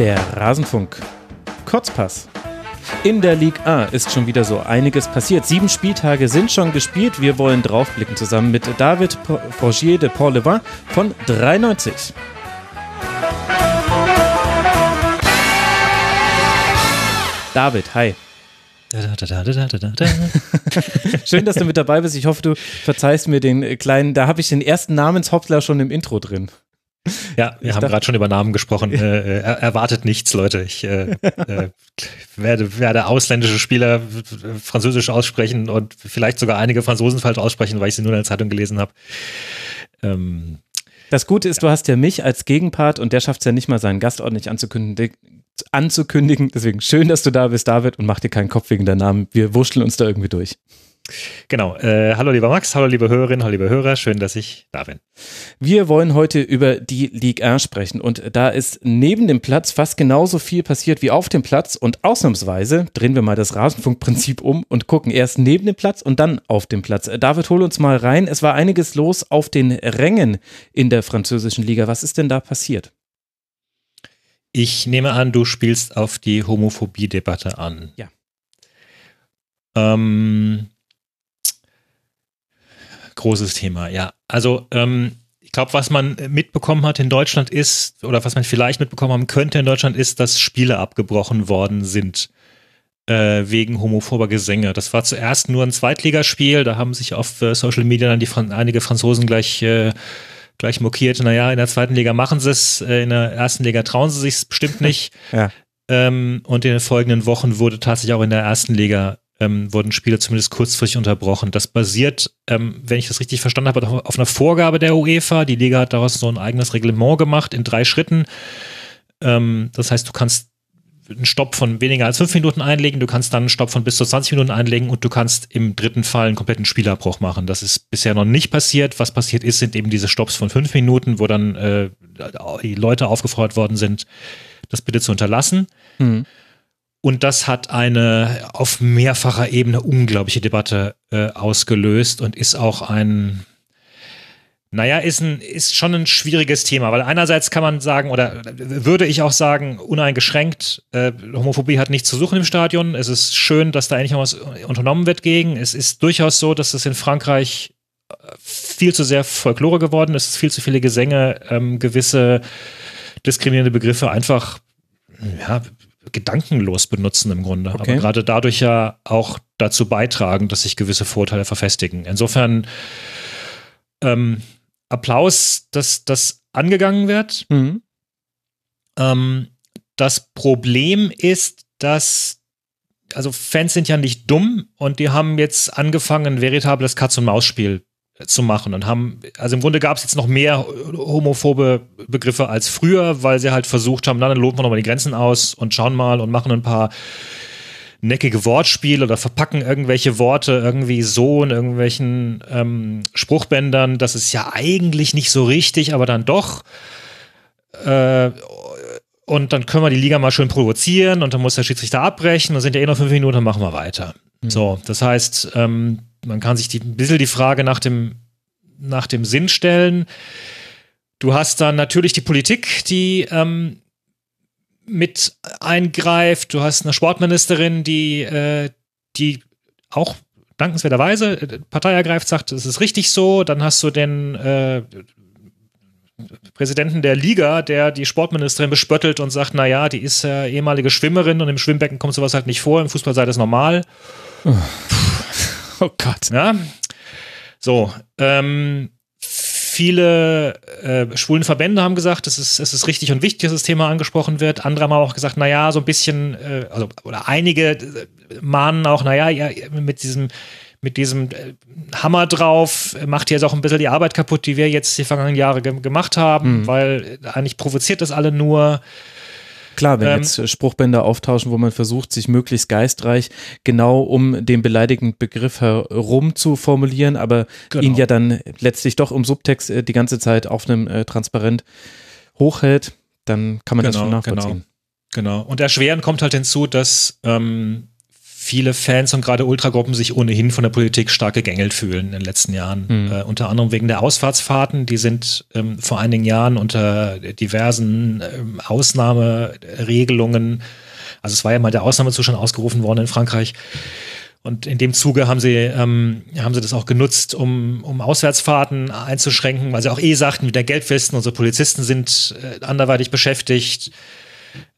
Der Rasenfunk. Kurzpass. In der Ligue A ist schon wieder so einiges passiert. Sieben Spieltage sind schon gespielt. Wir wollen draufblicken zusammen mit David Forgier de Port-Levin von 93. David, hi. Schön, dass du mit dabei bist. Ich hoffe, du verzeihst mir den kleinen, da habe ich den ersten Namenshoppler schon im Intro drin. Ja, wir ich haben gerade schon über Namen gesprochen. äh, er, erwartet nichts, Leute. Ich äh, äh, werde, werde ausländische Spieler französisch aussprechen und vielleicht sogar einige Franzosen falsch aussprechen, weil ich sie nur in der Zeitung gelesen habe. Ähm, das Gute ist, ja. du hast ja mich als Gegenpart und der schafft es ja nicht mal, seinen Gast ordentlich anzukündigen, anzukündigen. Deswegen schön, dass du da bist, David, und mach dir keinen Kopf wegen der Namen. Wir wurschteln uns da irgendwie durch. Genau. Äh, hallo lieber Max, hallo liebe Hörerinnen, hallo liebe Hörer, schön, dass ich da bin. Wir wollen heute über die Ligue 1 sprechen und da ist neben dem Platz fast genauso viel passiert wie auf dem Platz und ausnahmsweise drehen wir mal das Rasenfunkprinzip um und gucken erst neben dem Platz und dann auf dem Platz. David, hol uns mal rein. Es war einiges los auf den Rängen in der französischen Liga. Was ist denn da passiert? Ich nehme an, du spielst auf die Homophobie-Debatte an. Ja. Ähm, großes Thema, ja. Also ähm, ich glaube, was man mitbekommen hat in Deutschland ist, oder was man vielleicht mitbekommen haben könnte in Deutschland, ist, dass Spiele abgebrochen worden sind äh, wegen homophober Gesänge. Das war zuerst nur ein Zweitligaspiel, da haben sich auf äh, Social Media dann die Fran einige Franzosen gleich äh, gleich mokiert, naja, in der zweiten Liga machen sie es, äh, in der ersten Liga trauen sie sich bestimmt nicht. ja. Ähm, und in den folgenden Wochen wurde tatsächlich auch in der ersten Liga ähm, wurden Spiele zumindest kurzfristig unterbrochen. Das basiert, ähm, wenn ich das richtig verstanden habe, auf einer Vorgabe der UEFA. Die Liga hat daraus so ein eigenes Reglement gemacht in drei Schritten. Ähm, das heißt, du kannst einen Stopp von weniger als fünf Minuten einlegen, du kannst dann einen Stopp von bis zu 20 Minuten einlegen und du kannst im dritten Fall einen kompletten Spielabbruch machen. Das ist bisher noch nicht passiert. Was passiert ist, sind eben diese Stopps von fünf Minuten, wo dann äh, die Leute aufgefordert worden sind, das bitte zu unterlassen. Mhm. Und das hat eine auf mehrfacher Ebene unglaubliche Debatte äh, ausgelöst und ist auch ein, naja, ist, ein, ist schon ein schwieriges Thema, weil einerseits kann man sagen, oder würde ich auch sagen, uneingeschränkt, äh, Homophobie hat nichts zu suchen im Stadion. Es ist schön, dass da eigentlich noch was unternommen wird gegen. Es ist durchaus so, dass es in Frankreich äh, viel zu sehr Folklore geworden ist, viel zu viele Gesänge, ähm, gewisse diskriminierende Begriffe einfach ja, gedankenlos benutzen im Grunde. Okay. Aber gerade dadurch ja auch dazu beitragen, dass sich gewisse Vorteile verfestigen. Insofern ähm, Applaus, dass das angegangen wird. Mhm. Ähm, das Problem ist, dass also Fans sind ja nicht dumm und die haben jetzt angefangen, ein veritables Katz-und-Maus-Spiel zu machen und haben, also im Grunde gab es jetzt noch mehr homophobe Begriffe als früher, weil sie halt versucht haben, dann loten wir nochmal die Grenzen aus und schauen mal und machen ein paar neckige Wortspiele oder verpacken irgendwelche Worte irgendwie so in irgendwelchen ähm, Spruchbändern. Das ist ja eigentlich nicht so richtig, aber dann doch. Äh, und dann können wir die Liga mal schön provozieren und dann muss der Schiedsrichter abbrechen und sind ja eh noch fünf Minuten, dann machen wir weiter. Mhm. So, das heißt, ähm, man kann sich die, ein bisschen die Frage nach dem, nach dem Sinn stellen. Du hast dann natürlich die Politik, die ähm, mit eingreift. Du hast eine Sportministerin, die, äh, die auch dankenswerterweise äh, Partei ergreift, sagt, es ist richtig so. Dann hast du den äh, Präsidenten der Liga, der die Sportministerin bespöttelt und sagt, naja, die ist äh, ehemalige Schwimmerin und im Schwimmbecken kommt sowas halt nicht vor, im Fußball sei das normal. Oh. Oh Gott. Ja. So, ähm, viele äh, schwulen Verbände haben gesagt, es ist, es ist richtig und wichtig, dass das Thema angesprochen wird. Andere haben auch gesagt, naja, so ein bisschen, äh, also, oder einige äh, mahnen auch, naja, ja, mit diesem, mit diesem äh, Hammer drauf macht jetzt auch ein bisschen die Arbeit kaputt, die wir jetzt die vergangenen Jahre ge gemacht haben, mhm. weil eigentlich provoziert das alle nur. Klar, wenn ähm, jetzt äh, Spruchbänder auftauschen, wo man versucht, sich möglichst geistreich genau um den beleidigenden Begriff herum zu formulieren, aber genau. ihn ja dann letztlich doch im Subtext äh, die ganze Zeit auf einem äh, Transparent hochhält, dann kann man genau, das schon nachvollziehen. Genau, genau. Und erschwerend kommt halt hinzu, dass ähm, viele Fans und gerade Ultragruppen sich ohnehin von der Politik stark gegängelt fühlen in den letzten Jahren. Mhm. Äh, unter anderem wegen der Ausfahrtsfahrten, die sind ähm, vor einigen Jahren unter diversen ähm, Ausnahmeregelungen, also es war ja mal der Ausnahmezustand ausgerufen worden in Frankreich. Und in dem Zuge haben sie, ähm, haben sie das auch genutzt, um, um Auswärtsfahrten einzuschränken, weil sie auch eh sagten, mit der Geldwesten, unsere Polizisten sind äh, anderweitig beschäftigt.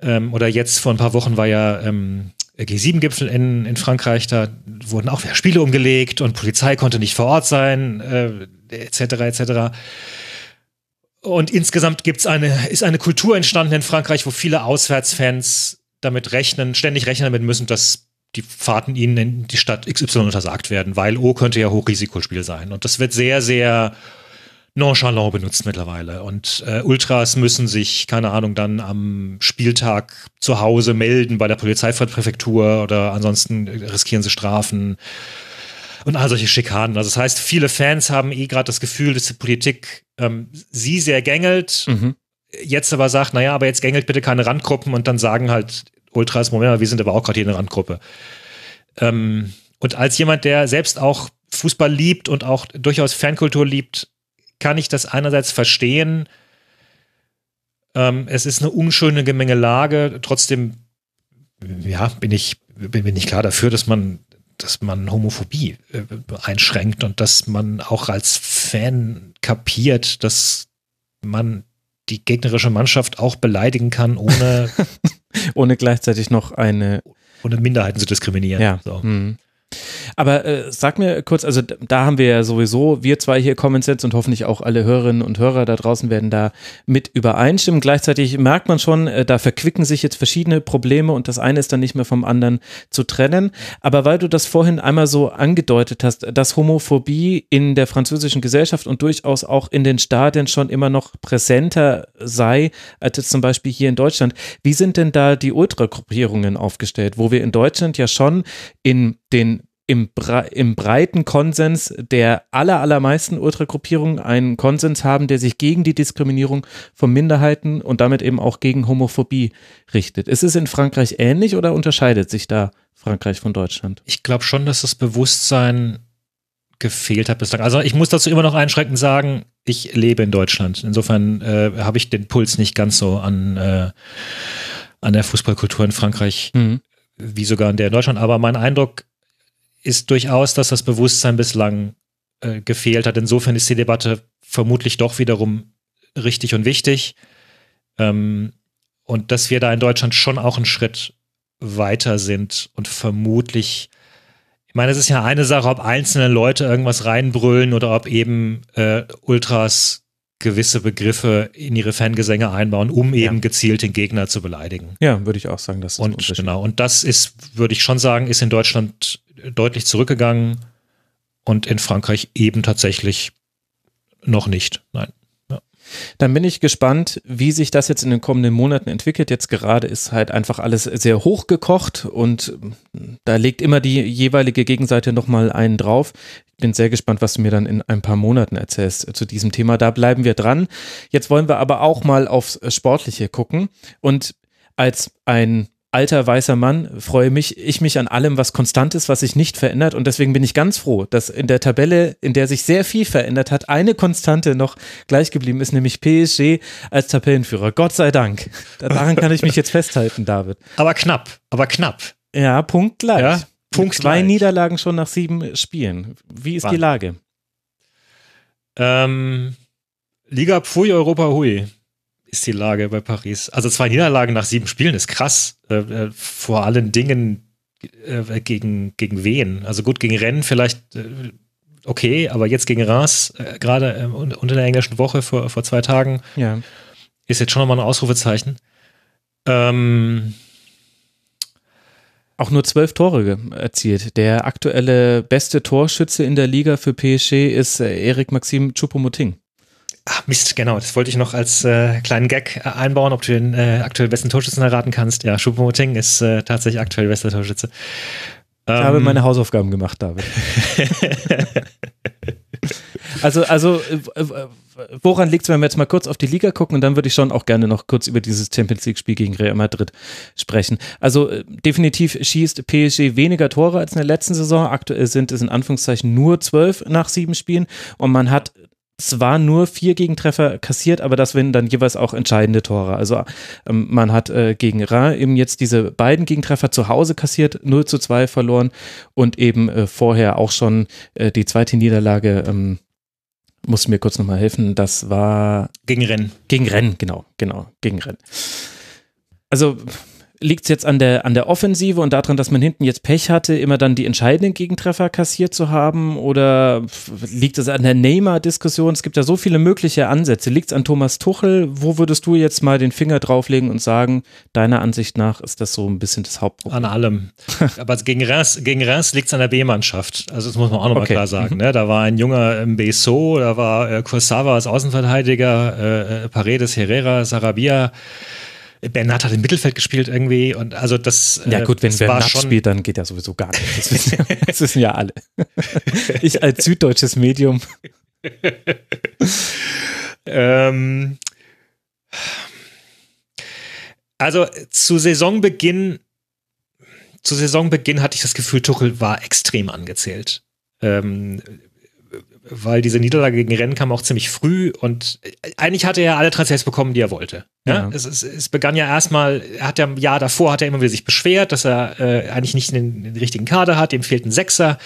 Ähm, oder jetzt vor ein paar Wochen war ja ähm, G7-Gipfel in, in Frankreich, da wurden auch wieder Spiele umgelegt und Polizei konnte nicht vor Ort sein, äh, etc. etc. Und insgesamt gibt's eine, ist eine Kultur entstanden in Frankreich, wo viele Auswärtsfans damit rechnen, ständig rechnen damit müssen, dass die Fahrten ihnen in die Stadt XY untersagt werden, weil O könnte ja Hochrisikospiel sein. Und das wird sehr, sehr nonchalant benutzt mittlerweile. Und äh, Ultras müssen sich, keine Ahnung, dann am Spieltag zu Hause melden bei der Polizeipräfektur oder ansonsten riskieren sie Strafen und all solche Schikanen. Also das heißt, viele Fans haben eh gerade das Gefühl, dass die Politik ähm, sie sehr gängelt, mhm. jetzt aber sagt, naja, aber jetzt gängelt bitte keine Randgruppen und dann sagen halt Ultras, Moment mal, wir sind aber auch gerade hier eine Randgruppe. Ähm, und als jemand, der selbst auch Fußball liebt und auch durchaus Fankultur liebt, kann ich das einerseits verstehen. Ähm, es ist eine unschöne Gemengelage. Trotzdem, ja, bin ich, bin, ich klar dafür, dass man, dass man Homophobie äh, einschränkt und dass man auch als Fan kapiert, dass man die gegnerische Mannschaft auch beleidigen kann, ohne, ohne gleichzeitig noch eine ohne Minderheiten zu diskriminieren. Ja. So. Mhm. Aber äh, sag mir kurz, also da haben wir ja sowieso, wir zwei hier Common Sense und hoffentlich auch alle Hörerinnen und Hörer da draußen werden da mit übereinstimmen. Gleichzeitig merkt man schon, äh, da verquicken sich jetzt verschiedene Probleme und das eine ist dann nicht mehr vom anderen zu trennen. Aber weil du das vorhin einmal so angedeutet hast, dass Homophobie in der französischen Gesellschaft und durchaus auch in den Stadien schon immer noch präsenter sei, als jetzt zum Beispiel hier in Deutschland. Wie sind denn da die Ultragruppierungen aufgestellt, wo wir in Deutschland ja schon in den im, Bre im breiten Konsens der aller, allermeisten Ultragruppierungen einen Konsens haben, der sich gegen die Diskriminierung von Minderheiten und damit eben auch gegen Homophobie richtet. Ist es in Frankreich ähnlich oder unterscheidet sich da Frankreich von Deutschland? Ich glaube schon, dass das Bewusstsein gefehlt hat bislang. Also ich muss dazu immer noch einschränkend sagen, ich lebe in Deutschland. Insofern äh, habe ich den Puls nicht ganz so an, äh, an der Fußballkultur in Frankreich mhm. wie sogar in der in Deutschland. Aber mein Eindruck ist durchaus, dass das Bewusstsein bislang äh, gefehlt hat. Insofern ist die Debatte vermutlich doch wiederum richtig und wichtig. Ähm, und dass wir da in Deutschland schon auch einen Schritt weiter sind und vermutlich, ich meine, es ist ja eine Sache, ob einzelne Leute irgendwas reinbrüllen oder ob eben äh, Ultras gewisse Begriffe in ihre Fangesänge einbauen, um ja. eben gezielt den Gegner zu beleidigen. Ja, würde ich auch sagen, das ist und genau und das ist, würde ich schon sagen, ist in Deutschland deutlich zurückgegangen und in Frankreich eben tatsächlich noch nicht. Nein. Dann bin ich gespannt, wie sich das jetzt in den kommenden Monaten entwickelt. Jetzt gerade ist halt einfach alles sehr hochgekocht und da legt immer die jeweilige Gegenseite nochmal einen drauf. Ich bin sehr gespannt, was du mir dann in ein paar Monaten erzählst zu diesem Thema. Da bleiben wir dran. Jetzt wollen wir aber auch mal aufs Sportliche gucken und als ein alter weißer Mann freue mich ich mich an allem, was konstant ist, was sich nicht verändert. Und deswegen bin ich ganz froh, dass in der Tabelle, in der sich sehr viel verändert hat, eine Konstante noch gleich geblieben ist, nämlich PSG als Tabellenführer. Gott sei Dank. Daran kann ich mich jetzt festhalten, David. Aber knapp, aber knapp. Ja, Punkt gleich. Ja, Punkt Zwei gleich. Niederlagen schon nach sieben Spielen. Wie ist Wann? die Lage? Ähm, Liga Pfui, Europa Hui ist die Lage bei Paris. Also zwei Niederlagen nach sieben Spielen ist krass. Äh, äh, vor allen Dingen äh, gegen, gegen wen? Also gut, gegen Rennen vielleicht äh, okay, aber jetzt gegen Reims, äh, gerade äh, unter der englischen Woche vor, vor zwei Tagen, ja. ist jetzt schon nochmal ein Ausrufezeichen. Ähm, auch nur zwölf Tore erzielt. Der aktuelle beste Torschütze in der Liga für PSG ist Erik Maxim Choupo-Moting. Ach, Mist, genau. Das wollte ich noch als äh, kleinen Gag äh, einbauen, ob du den äh, aktuell besten Torschützen erraten kannst. Ja, Choupo-Moting ist äh, tatsächlich aktuell bester Torschütze. Ich ähm, habe meine Hausaufgaben gemacht, David. Also, also äh, äh, woran liegt es, wenn wir jetzt mal kurz auf die Liga gucken und dann würde ich schon auch gerne noch kurz über dieses Champions League-Spiel gegen Real Madrid sprechen. Also definitiv schießt PSG weniger Tore als in der letzten Saison. Aktuell sind es in Anführungszeichen nur zwölf nach sieben Spielen und man hat zwar nur vier Gegentreffer kassiert, aber das sind dann jeweils auch entscheidende Tore. Also ähm, man hat äh, gegen Ra eben jetzt diese beiden Gegentreffer zu Hause kassiert, 0 zu 2 verloren und eben äh, vorher auch schon äh, die zweite Niederlage, ähm, muss mir kurz nochmal helfen, das war gegen Rennen. Gegen Rennen, genau, genau, gegen Rennen. Also liegt es jetzt an der, an der Offensive und daran, dass man hinten jetzt Pech hatte, immer dann die entscheidenden Gegentreffer kassiert zu haben? Oder liegt es an der Neymar-Diskussion? Es gibt ja so viele mögliche Ansätze. Liegt es an Thomas Tuchel? Wo würdest du jetzt mal den Finger drauflegen und sagen, deiner Ansicht nach ist das so ein bisschen das Hauptproblem? An allem. Aber gegen Reims, gegen Reims liegt es an der B-Mannschaft. Also das muss man auch nochmal okay. klar sagen. Ne? Da war ein junger Mbeso, da war äh, Kursawa als Außenverteidiger, äh, äh Paredes, Herrera, Sarabia. Bernat hat im Mittelfeld gespielt irgendwie und also das. Ja gut, wenn Bernat spielt, dann geht ja sowieso gar nicht. Das wissen, ja, das wissen ja alle. Ich als süddeutsches Medium. ähm, also zu Saisonbeginn, zu Saisonbeginn hatte ich das Gefühl, Tuchel war extrem angezählt. Ähm, weil diese Niederlage gegen Rennen kam auch ziemlich früh und eigentlich hatte er alle Transfers bekommen, die er wollte. Ja? ja. Es, es, es, begann ja erstmal, er hat ja im Jahr davor hat er immer wieder sich beschwert, dass er äh, eigentlich nicht den, den, richtigen Kader hat, ihm fehlt ein Sechser.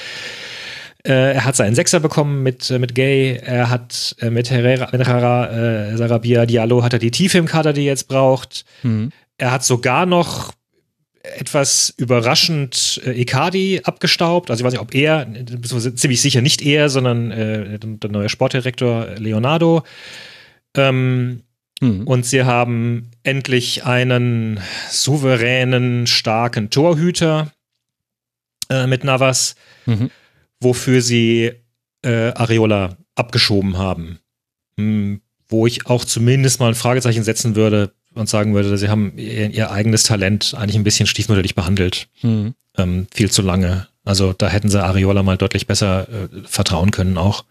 Äh, er hat seinen Sechser bekommen mit, äh, mit Gay, er hat äh, mit Herrera, mit Herrera äh, Sarabia Diallo hat er die Tiefe im Kader, die er jetzt braucht. Mhm. Er hat sogar noch etwas überraschend äh, Icardi abgestaubt. Also ich weiß nicht, ob er, ziemlich sicher nicht er, sondern äh, der neue Sportdirektor Leonardo. Ähm, mhm. Und sie haben endlich einen souveränen, starken Torhüter äh, mit Navas, mhm. wofür sie äh, Areola abgeschoben haben. Hm, wo ich auch zumindest mal ein Fragezeichen setzen würde, und sagen würde, sie haben ihr, ihr eigenes Talent eigentlich ein bisschen stiefmütterlich behandelt. Mhm. Ähm, viel zu lange. Also da hätten sie Ariola mal deutlich besser äh, vertrauen können auch.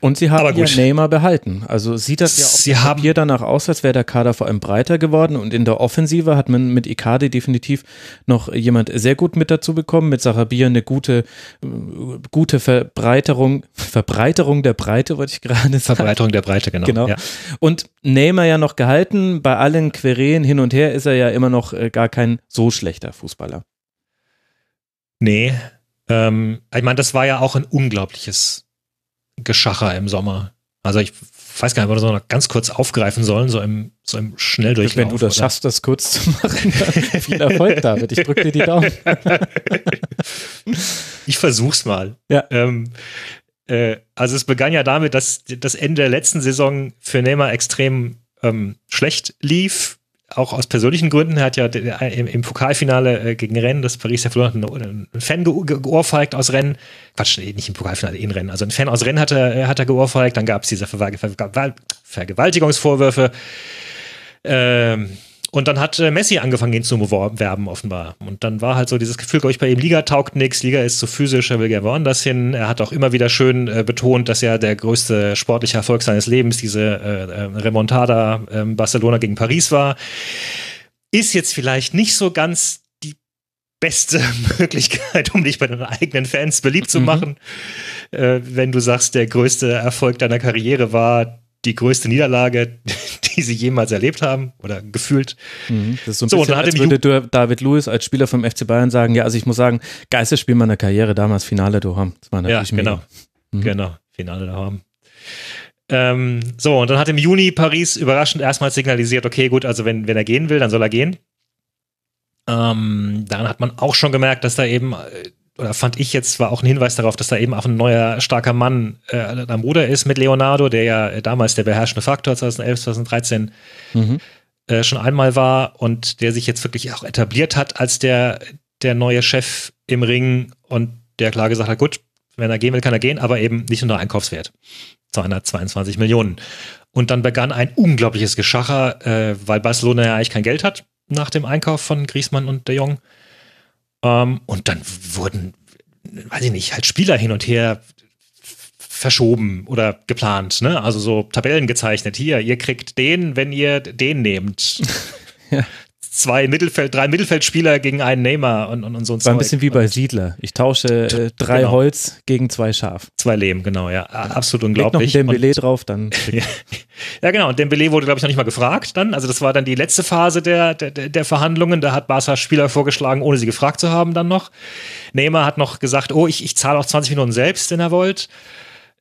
Und sie haben ja Neymar behalten. Also sieht das ja sie haben Papier danach aus, als wäre der Kader vor allem breiter geworden. Und in der Offensive hat man mit Icardi definitiv noch jemand sehr gut mit dazu bekommen. Mit Sarabia eine gute, äh, gute Verbreiterung, Verbreiterung der Breite, wollte ich gerade sagen. Verbreiterung der Breite, genau. genau. Ja. Und Neymar ja noch gehalten. Bei allen Querelen hin und her ist er ja immer noch äh, gar kein so schlechter Fußballer. Nee. Ähm, ich meine, das war ja auch ein unglaubliches Geschacher im Sommer. Also ich weiß gar nicht, ob wir das noch ganz kurz aufgreifen sollen, so im, so im Schnelldurchlauf. Wenn du das oder? schaffst, das kurz zu machen, dann viel Erfolg, David. Ich drücke dir die Daumen. ich versuch's mal. Ja. Ähm, äh, also es begann ja damit, dass das Ende der letzten Saison für Neymar extrem ähm, schlecht lief auch aus persönlichen Gründen. Er hat ja im, im Pokalfinale äh, gegen Rennen, das Paris ja verloren hat, einen Fan geohrfeigt aus Rennen. Quatsch, nicht im Pokalfinale, in Rennen. Also ein Fan aus Rennen hat er, äh, hat er geohrfeigt. Dann gab es diese Ver Ver Vergewaltigungsvorwürfe. Ähm, und dann hat äh, Messi angefangen, ihn zu werben, offenbar. Und dann war halt so dieses Gefühl, glaube ich, bei ihm, Liga taugt nichts, Liga ist zu physisch, er will gerne woanders hin. Er hat auch immer wieder schön äh, betont, dass ja der größte sportliche Erfolg seines Lebens diese äh, äh, Remontada äh, Barcelona gegen Paris war. Ist jetzt vielleicht nicht so ganz die beste Möglichkeit, um dich bei deinen eigenen Fans beliebt zu mhm. machen. Mhm. Wenn du sagst, der größte Erfolg deiner Karriere war die größte Niederlage, die sie jemals erlebt haben oder gefühlt. Mhm, das ist so ein so, bisschen, als würde David Lewis als Spieler vom FC Bayern sagen, ja, also ich muss sagen, geilstes Spiel meiner Karriere damals, Finale daheim. Das war natürlich ja, genau, mhm. genau, Finale daheim. Ähm, so, und dann hat im Juni Paris überraschend erstmal signalisiert, okay, gut, also wenn, wenn er gehen will, dann soll er gehen. Ähm, dann hat man auch schon gemerkt, dass da eben äh, oder fand ich jetzt, war auch ein Hinweis darauf, dass da eben auch ein neuer starker Mann äh, am Ruder ist mit Leonardo, der ja äh, damals der beherrschende Faktor 2011, 2013 mhm. äh, schon einmal war und der sich jetzt wirklich auch etabliert hat als der, der neue Chef im Ring und der klar gesagt hat, gut, wenn er gehen will, kann er gehen, aber eben nicht unter Einkaufswert. 222 Millionen. Und dann begann ein unglaubliches Geschacher, äh, weil Barcelona ja eigentlich kein Geld hat nach dem Einkauf von Griezmann und de Jong. Ähm, und dann wurden, weiß ich nicht, halt Spieler hin und her verschoben oder geplant, ne? Also so Tabellen gezeichnet. Hier, ihr kriegt den, wenn ihr den nehmt. ja zwei Mittelfeld, drei Mittelfeldspieler gegen einen Neymar und, und, und so ein War ein bisschen wie bei Siedler. Ich tausche äh, drei genau. Holz gegen zwei Schaf. Zwei Lehm, genau, ja. Absolut unglaublich. Leg noch ein Dembele drauf, dann. ja, ja, genau. Und Dembele wurde, glaube ich, noch nicht mal gefragt dann. Also das war dann die letzte Phase der, der, der Verhandlungen. Da hat Barca Spieler vorgeschlagen, ohne sie gefragt zu haben dann noch. Neymar hat noch gesagt, oh, ich, ich zahle auch 20 Minuten selbst, wenn er wollt.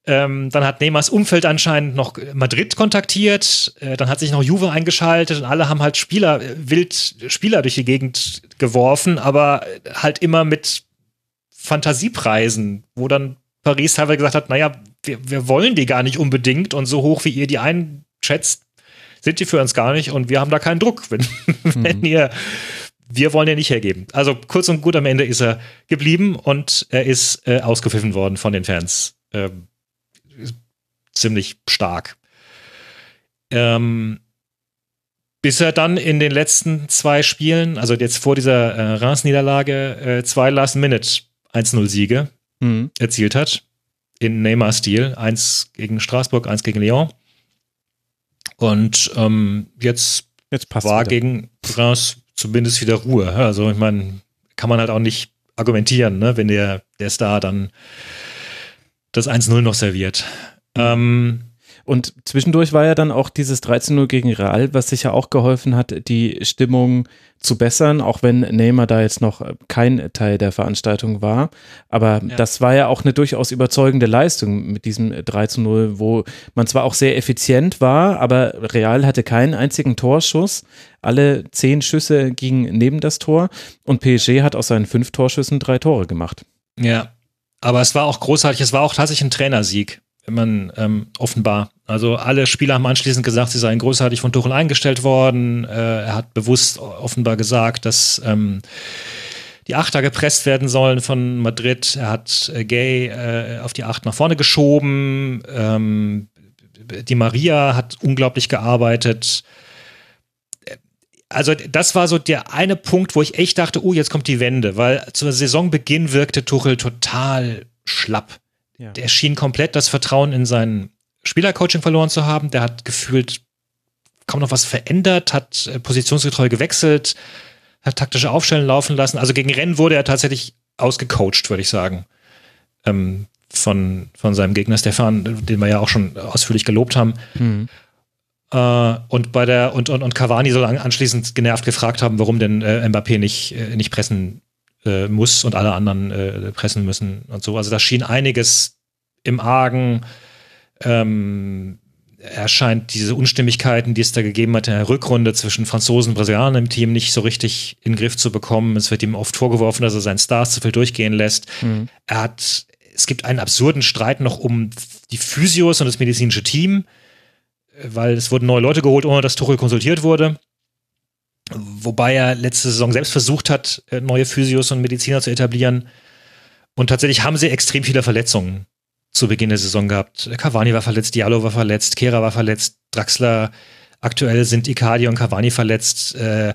Ähm, dann hat Neymars Umfeld anscheinend noch Madrid kontaktiert. Äh, dann hat sich noch Juve eingeschaltet und alle haben halt Spieler, äh, wild Spieler durch die Gegend geworfen, aber halt immer mit Fantasiepreisen, wo dann Paris teilweise gesagt hat, naja, wir, wir wollen die gar nicht unbedingt und so hoch wie ihr die einschätzt, sind die für uns gar nicht und wir haben da keinen Druck, wenn, mhm. wenn ihr wir wollen ja nicht hergeben. Also kurz und gut, am Ende ist er geblieben und er ist äh, ausgepfiffen worden von den Fans. Ähm, ziemlich stark. Ähm, bis er dann in den letzten zwei Spielen, also jetzt vor dieser äh, Reims-Niederlage, äh, zwei Last-Minute 1-0-Siege mhm. erzielt hat. In Neymar-Stil. Eins gegen Straßburg, eins gegen Lyon. Und ähm, jetzt, jetzt war wieder. gegen Reims zumindest wieder Ruhe. Also ich meine, kann man halt auch nicht argumentieren, ne, wenn der, der Star dann das 1-0 noch serviert. Ähm, und zwischendurch war ja dann auch dieses 13-0 gegen Real, was sicher auch geholfen hat, die Stimmung zu bessern, auch wenn Neymar da jetzt noch kein Teil der Veranstaltung war. Aber ja. das war ja auch eine durchaus überzeugende Leistung mit diesem 13-0, wo man zwar auch sehr effizient war, aber Real hatte keinen einzigen Torschuss. Alle zehn Schüsse gingen neben das Tor und PSG hat aus seinen fünf Torschüssen drei Tore gemacht. Ja, aber es war auch großartig, es war auch tatsächlich ein Trainersieg man ähm, offenbar. Also alle Spieler haben anschließend gesagt, sie seien großartig von Tuchel eingestellt worden. Äh, er hat bewusst offenbar gesagt, dass ähm, die Achter gepresst werden sollen von Madrid. Er hat äh, Gay äh, auf die Acht nach vorne geschoben. Ähm, die Maria hat unglaublich gearbeitet. Also das war so der eine Punkt, wo ich echt dachte, oh, jetzt kommt die Wende, weil zu Saisonbeginn wirkte Tuchel total schlapp. Ja. Der schien komplett das Vertrauen in sein Spielercoaching verloren zu haben. Der hat gefühlt kaum noch was verändert, hat äh, positionsgetreu gewechselt, hat taktische Aufstellen laufen lassen. Also gegen Rennen wurde er tatsächlich ausgecoacht, würde ich sagen. Ähm, von, von seinem Gegner Stefan, den wir ja auch schon ausführlich gelobt haben. Mhm. Äh, und bei der und, und, und Cavani soll anschließend genervt gefragt haben, warum denn äh, Mbappé nicht, äh, nicht pressen äh, muss und alle anderen äh, pressen müssen und so. Also da schien einiges im Argen. Ähm, erscheint diese Unstimmigkeiten, die es da gegeben hat in der Rückrunde zwischen Franzosen und Brasilianern im Team nicht so richtig in den Griff zu bekommen. Es wird ihm oft vorgeworfen, dass er seinen Stars zu viel durchgehen lässt. Mhm. Er hat, es gibt einen absurden Streit noch um die Physios und das medizinische Team, weil es wurden neue Leute geholt, ohne dass Tuchel konsultiert wurde. Wobei er letzte Saison selbst versucht hat, äh, neue Physios und Mediziner zu etablieren. Und tatsächlich haben sie extrem viele Verletzungen zu Beginn der Saison gehabt. Cavani war verletzt, Diallo war verletzt, Kera war verletzt, Draxler. Aktuell sind Icardi und Cavani verletzt. Äh,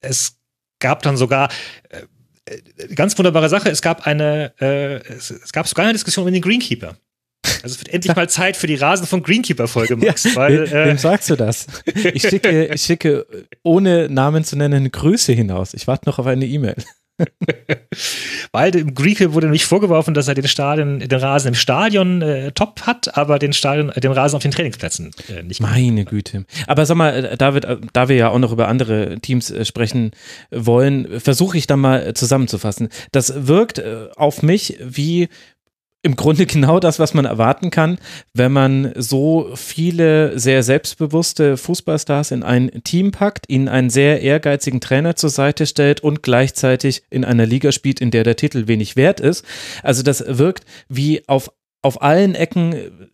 es gab dann sogar äh, ganz wunderbare Sache. Es gab eine, es gab sogar eine Diskussion mit den Greenkeeper. Also es wird endlich mal Zeit für die Rasen von Greenkeeper-Folge, Max. Ja, weil, äh, wem sagst du das? Ich schicke, ich schicke ohne Namen zu nennen Grüße hinaus. Ich warte noch auf eine E-Mail. Weil dem Greenkeeper wurde nämlich vorgeworfen, dass er den Stadion, den Rasen im Stadion äh, top hat, aber den Stadion, den Rasen auf den Trainingsplätzen äh, nicht. Meine Güte. Aber sag mal, äh, David, äh, da wir ja auch noch über andere Teams äh, sprechen wollen, versuche ich da mal zusammenzufassen. Das wirkt auf mich wie im Grunde genau das, was man erwarten kann, wenn man so viele sehr selbstbewusste Fußballstars in ein Team packt, ihnen einen sehr ehrgeizigen Trainer zur Seite stellt und gleichzeitig in einer Liga spielt, in der der Titel wenig wert ist. Also das wirkt wie auf, auf allen Ecken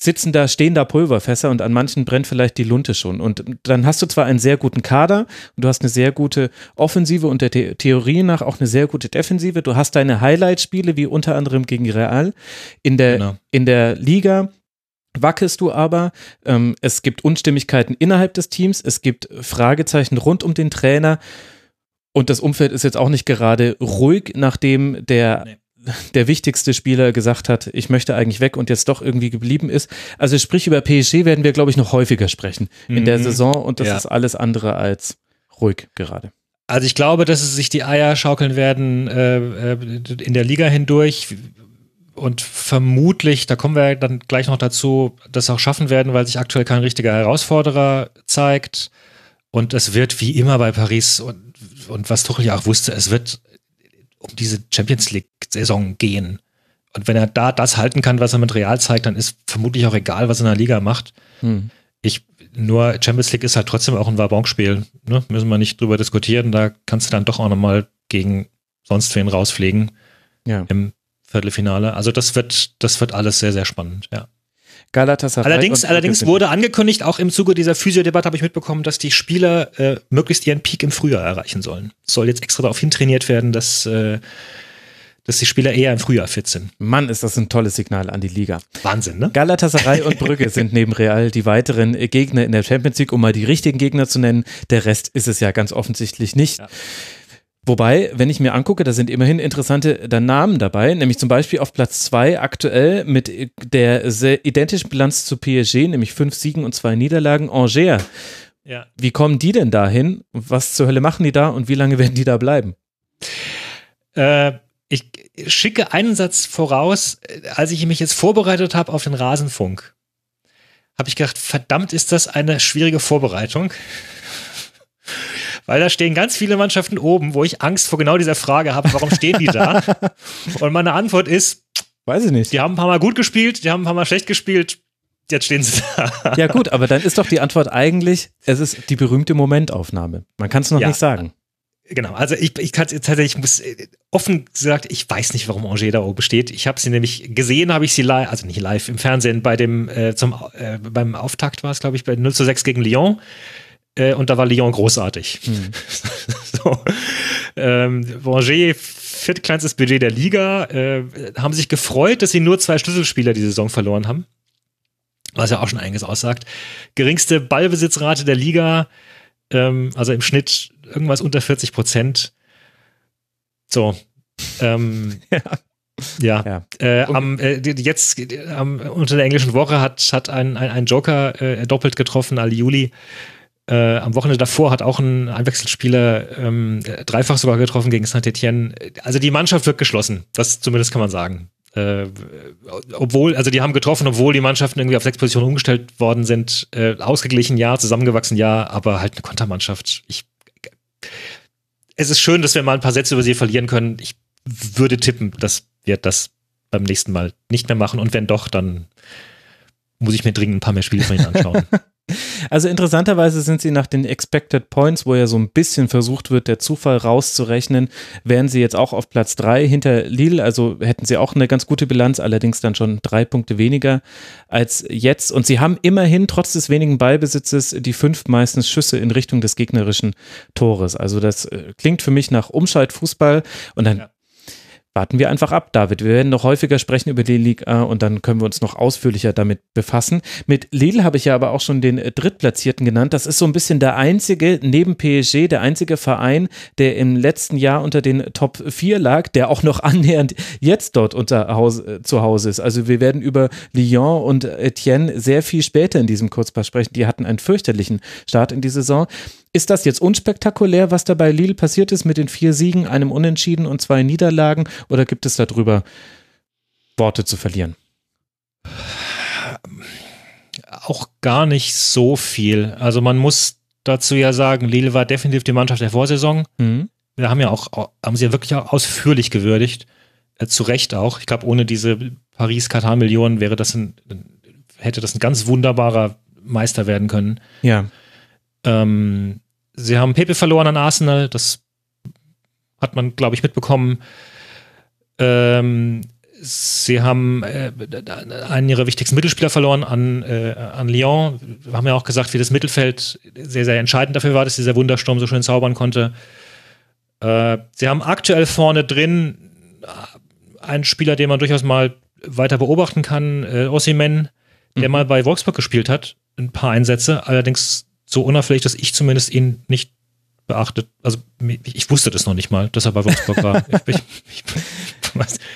sitzen da, stehen da Pulverfässer und an manchen brennt vielleicht die Lunte schon. Und dann hast du zwar einen sehr guten Kader und du hast eine sehr gute Offensive und der The Theorie nach auch eine sehr gute Defensive. Du hast deine Highlight-Spiele, wie unter anderem gegen Real. In der, genau. in der Liga wackelst du aber. Ähm, es gibt Unstimmigkeiten innerhalb des Teams. Es gibt Fragezeichen rund um den Trainer. Und das Umfeld ist jetzt auch nicht gerade ruhig, nachdem der nee der wichtigste Spieler gesagt hat, ich möchte eigentlich weg und jetzt doch irgendwie geblieben ist. Also sprich über PSG werden wir, glaube ich, noch häufiger sprechen in der Mhm. Saison und das Ja. ist alles andere als ruhig gerade. Also ich glaube, dass es sich die Eier schaukeln werden äh, äh, in der Liga hindurch und vermutlich, da kommen wir dann gleich noch dazu, das auch schaffen werden, weil sich aktuell kein richtiger Herausforderer zeigt. Und es wird wie immer bei Paris und, und was Tuchel ja auch wusste, es wird um diese Champions League-Saison gehen. Und wenn er da das halten kann, was er mit Real zeigt, dann ist vermutlich auch egal, was er in der Liga macht. Hm. Ich, nur Champions League ist halt trotzdem auch ein Wabonspiel. Ne? Müssen wir nicht drüber diskutieren. Da kannst du dann doch auch nochmal gegen sonst wen rausfliegen Ja. im Viertelfinale. Also das wird, das wird alles sehr, sehr spannend, ja. Galatasaray. Allerdings, und- allerdings wurde angekündigt, auch im Zuge dieser Physiodebatte habe ich mitbekommen, dass die Spieler äh, möglichst ihren Peak im Frühjahr erreichen sollen. Es soll jetzt extra darauf hintrainiert werden, dass, äh, dass die Spieler eher im Frühjahr fit sind. Mann, ist das ein tolles Signal an die Liga. Wahnsinn, ne? Galatasaray und Brügge sind neben Real die weiteren äh, Gegner in der Champions League, um mal die richtigen Gegner zu nennen. Der Rest ist es ja ganz offensichtlich nicht. Ja. Wobei, wenn ich mir angucke, da sind immerhin interessante da Namen dabei, nämlich zum Beispiel auf Platz zwei aktuell mit äh, der sehr identischen Bilanz zu PSG, nämlich fünf Siegen und zwei Niederlagen, Angers. Ja. Wie kommen die denn dahin? Was zur Hölle machen die da und wie lange werden die da bleiben? Äh, ich schicke einen Satz voraus, äh, als ich mich jetzt vorbereitet habe auf den Rasenfunk, habe ich gedacht, verdammt ist das eine schwierige Vorbereitung. Weil da stehen ganz viele Mannschaften oben, wo ich Angst vor genau dieser Frage habe, warum stehen die da? Und meine Antwort ist, Weiß ich nicht. die haben ein paar Mal gut gespielt, die haben ein paar Mal schlecht gespielt, jetzt stehen sie da. Ja gut, aber dann ist doch die Antwort eigentlich, es ist die berühmte Momentaufnahme. Man kann es noch Ja. nicht sagen. Genau, also ich, ich kann tatsächlich, ich muss äh, offen gesagt, ich weiß nicht, warum Angers da oben steht. Ich habe sie nämlich gesehen, habe ich sie live, also nicht live, im Fernsehen bei dem, äh, zum, äh, beim Auftakt war es, glaube ich, bei 0 zu 6 gegen Lyon. Äh, und da war Lyon großartig. Hm. so. ähm, Angers, viertkleinstes Budget der Liga, äh, haben sich gefreut, dass sie nur zwei Schlüsselspieler die Saison verloren haben. Was ja auch schon einiges aussagt. Geringste Ballbesitzrate der Liga, ähm, also im Schnitt irgendwas unter 40 Prozent. So. Ähm, ja. Ja. Äh, am, äh, jetzt äh, am, unter der englischen Woche hat, hat ein, ein, ein Joker äh, doppelt getroffen, Ali Juli. Äh, am Wochenende davor hat auch ein Einwechselspieler ähm, äh, dreifach sogar getroffen gegen Saint-Etienne. Also die Mannschaft wird geschlossen. Das zumindest kann man sagen. Äh, obwohl, also die haben getroffen, obwohl die Mannschaften irgendwie auf sechs Positionen umgestellt worden sind. Äh, ausgeglichen ja, zusammengewachsen ja, aber halt eine Kontermannschaft. Ich, es ist schön, dass wir mal ein paar Sätze über sie verlieren können. Ich würde tippen, dass wir das beim nächsten Mal nicht mehr machen. Und wenn doch, dann muss ich mir dringend ein paar mehr Spiele von ihnen anschauen. Also interessanterweise sind sie nach den Expected Points, wo ja so ein bisschen versucht wird, der Zufall rauszurechnen, wären sie jetzt auch auf Platz drei hinter Lille, also hätten sie auch eine ganz gute Bilanz, allerdings dann schon drei Punkte weniger als jetzt. Und sie haben immerhin trotz des wenigen Ballbesitzes die fünf meistens Schüsse in Richtung des gegnerischen Tores. Also das äh, klingt für mich nach Umschaltfußball und dann Ja. Warten wir einfach ab, David. Wir werden noch häufiger sprechen über die Liga und dann können wir uns noch ausführlicher damit befassen. Mit Lille habe ich ja aber auch schon den äh, Drittplatzierten genannt. Das ist so ein bisschen der einzige, neben PSG, der einzige Verein, der im letzten Jahr unter den Top 4 lag, der auch noch annähernd jetzt dort unter Haus, äh, zu Hause ist. Also wir werden über Lyon und Etienne sehr viel später in diesem Kurzpass sprechen. Die hatten einen fürchterlichen Start in die Saison. Ist das jetzt unspektakulär, was da bei Lille passiert ist mit den vier Siegen, einem Unentschieden und zwei Niederlagen? Oder gibt es darüber Worte zu verlieren? Auch gar nicht so viel. Also man muss dazu ja sagen, Lille war definitiv die Mannschaft der Vorsaison. Mhm. Wir haben ja auch, haben sie ja wirklich auch ausführlich gewürdigt. Äh, zu Recht auch. Ich glaube, ohne diese Paris-Katar-Millionen wäre das ein, hätte das ein ganz wunderbarer Meister werden können. Ja. Ähm, sie haben Pepe verloren an Arsenal, das hat man, glaube ich, mitbekommen. Ähm, sie haben äh, einen ihrer wichtigsten Mittelspieler verloren an, äh, an Lyon. Wir haben ja auch gesagt, wie das Mittelfeld sehr, sehr entscheidend dafür war, dass dieser Wundersturm so schön zaubern konnte. Äh, sie haben aktuell vorne drin äh, einen Spieler, den man durchaus mal weiter beobachten kann, äh, Ossiman, der Mhm. mal bei Wolfsburg gespielt hat, ein paar Einsätze, allerdings so unauffällig, dass ich zumindest ihn nicht beachtet, also ich, wusste das noch nicht mal, dass er bei Wolfsburg war. Ich, ich, ich,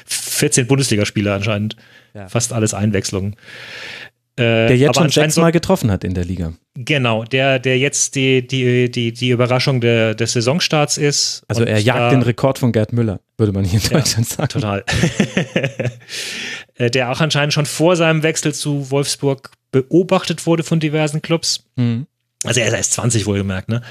14 Bundesligaspieler anscheinend. Ja. Fast alles Einwechslungen. Äh, der jetzt schon sechsmal so, getroffen hat in der Liga. Genau, der, der jetzt die, die, die, die Überraschung der, des Saisonstarts ist. Also er jagt da, den Rekord von Gerd Müller, würde man hier in Deutschland ja, sagen. Total. Äh, der auch anscheinend schon vor seinem Wechsel zu Wolfsburg beobachtet wurde von diversen Clubs. Mhm. Also er ist erst 20 wohlgemerkt, ne?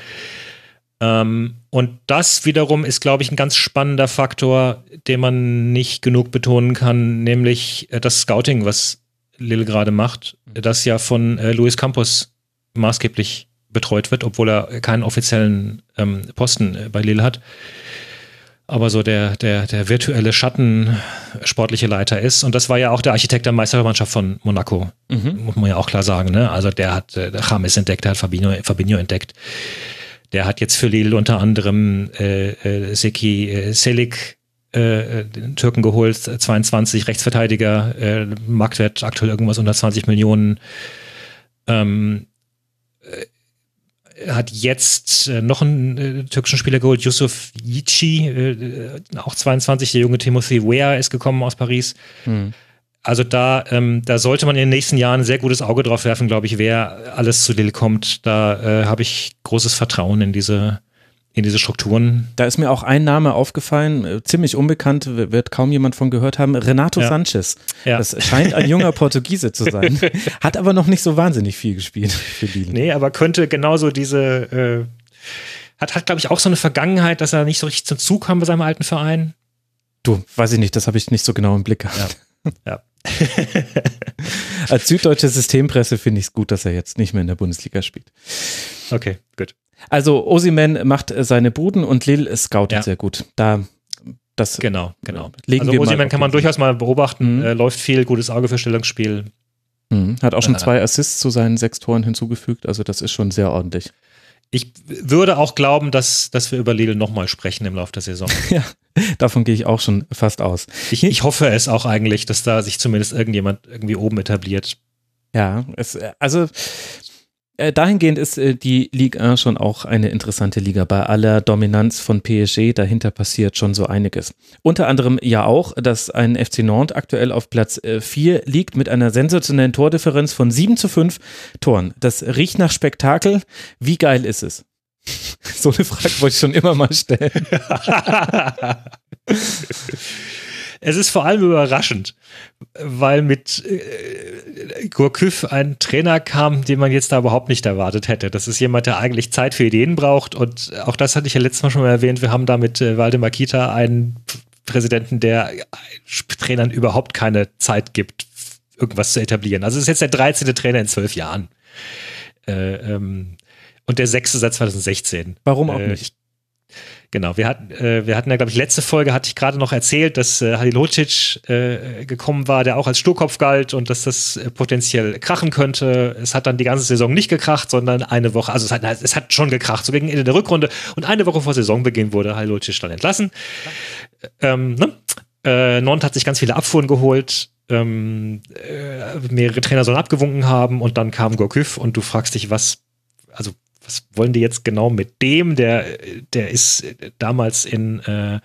Ähm, und das wiederum ist, glaube ich, ein ganz spannender Faktor, den man nicht genug betonen kann, nämlich äh, das Scouting, was Lille gerade macht, mhm. das ja von äh, Luis Campos maßgeblich betreut wird, obwohl er keinen offiziellen ähm, Posten äh, bei Lille hat. Aber so der, der, der virtuelle Schatten sportliche Leiter ist. Und das war ja auch der Architekt der Meistermannschaft von Monaco. Mhm. Muss man ja auch klar sagen. Ne? Also der hat äh, James entdeckt, der hat Fabinho, Fabinho entdeckt. Der hat jetzt für Lille unter anderem äh, äh, Seki äh, Selik äh, den Türken geholt, 22 Rechtsverteidiger, äh, Marktwert aktuell irgendwas unter 20 Millionen. Ähm, äh, hat jetzt äh, noch einen äh, türkischen Spieler geholt, Yusuf Yichi, äh, auch 22, der junge Timothy Weah ist gekommen aus Paris. Mhm. Also da, ähm, da sollte man in den nächsten Jahren ein sehr gutes Auge drauf werfen, glaube ich, wer alles zu Lille kommt. Da äh, habe ich großes Vertrauen in diese, in diese Strukturen. Da ist mir auch ein Name aufgefallen, äh, ziemlich unbekannt, wird kaum jemand von gehört haben, Renato ja. Sanchez. Ja. Das scheint ein junger Portugiese zu sein, hat aber noch nicht so wahnsinnig viel gespielt für Lille. Nee, aber könnte genauso diese, äh, hat, hat glaube ich auch so eine Vergangenheit, dass er nicht so richtig zum Zug kam bei seinem alten Verein. Du, weiß ich nicht, das habe ich nicht so genau im Blick gehabt. Ja. ja. Als süddeutsche Systempresse finde ich es gut, dass er jetzt nicht mehr in der Bundesliga spielt. Okay, gut. Also Osiman macht äh, seine Buden und Lil scoutet ja. sehr gut. Da das genau, genau. Legen also Osiman kann man durchaus mal beobachten. Mhm. Äh, läuft viel, gutes Auge für Stellungsspiel. Mhm. Hat auch schon zwei Assists zu seinen sechs Toren hinzugefügt. Also das ist schon sehr ordentlich. Ich würde auch glauben, dass, dass wir über Lidl nochmal sprechen im Laufe der Saison. ja, davon gehe ich auch schon fast aus. Ich, ich hoffe es auch eigentlich, dass da sich zumindest irgendjemand irgendwie oben etabliert. Ja, es, also äh, dahingehend ist äh, die Ligue 1 schon auch eine interessante Liga. Bei aller Dominanz von PSG, dahinter passiert schon so einiges. Unter anderem ja auch, dass ein FC Nantes aktuell auf Platz 4 äh, liegt mit einer sensationellen Tordifferenz von 7 zu 5 Toren. Das riecht nach Spektakel. Wie geil ist es? So eine Frage wollte ich schon immer mal stellen. Es ist vor allem überraschend, weil mit äh, Gurküff ein Trainer kam, den man jetzt da überhaupt nicht erwartet hätte. Das ist jemand, der eigentlich Zeit für Ideen braucht. Und auch das hatte ich ja letztes Mal schon mal erwähnt. Wir haben da mit äh, Waldemar Kita einen Präsidenten, der Trainern überhaupt keine Zeit gibt, irgendwas zu etablieren. Also es ist jetzt der 13. Trainer in zwölf Jahren. Äh, ähm, und der sechste seit 2016. Warum auch äh, nicht? Genau, wir hatten, äh, wir hatten ja, glaube ich, letzte Folge hatte ich gerade noch erzählt, dass äh, Halilocic äh, gekommen war, der auch als Sturkopf galt und dass das äh, potenziell krachen könnte. Es hat dann die ganze Saison nicht gekracht, sondern eine Woche, also es hat, es hat schon gekracht, so gegen Ende der Rückrunde und eine Woche vor Saisonbeginn wurde Halilocic dann entlassen. Ähm, ne? äh, Nont hat sich ganz viele Abfuhren geholt, ähm, äh, mehrere Trainer sollen abgewunken haben und dann kam Gorküff und du fragst dich, was, also was wollen die jetzt genau mit dem? Der, der ist damals in, äh,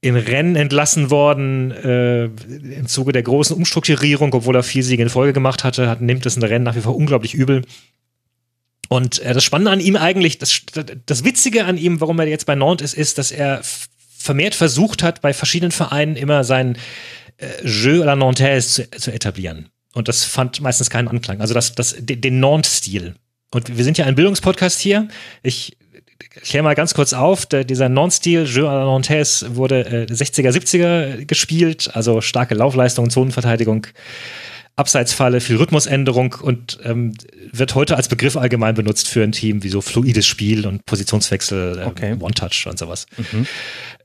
in Rennen entlassen worden äh, im Zuge der großen Umstrukturierung, obwohl er vier Siege in Folge gemacht hatte, hat, nimmt es in Rennen nach wie vor unglaublich übel. Und äh, das Spannende an ihm eigentlich, das, das Witzige an ihm, warum er jetzt bei Nantes ist, ist, dass er vermehrt versucht hat, bei verschiedenen Vereinen immer sein äh, Jeu à la Nantaise zu, zu etablieren. Und das fand meistens keinen Anklang. Also das, das, den Nantes-Stil. Und wir sind ja ein Bildungspodcast hier. Ich kläre mal ganz kurz auf, der, dieser Non-Stil Jeu à la Nantes wurde äh, 60er, 70er gespielt, also starke Laufleistung, Zonenverteidigung, Abseitsfalle, viel Rhythmusänderung und ähm, wird heute als Begriff allgemein benutzt für ein Team wie so fluides Spiel und Positionswechsel, äh, okay. One-Touch und sowas. Mhm.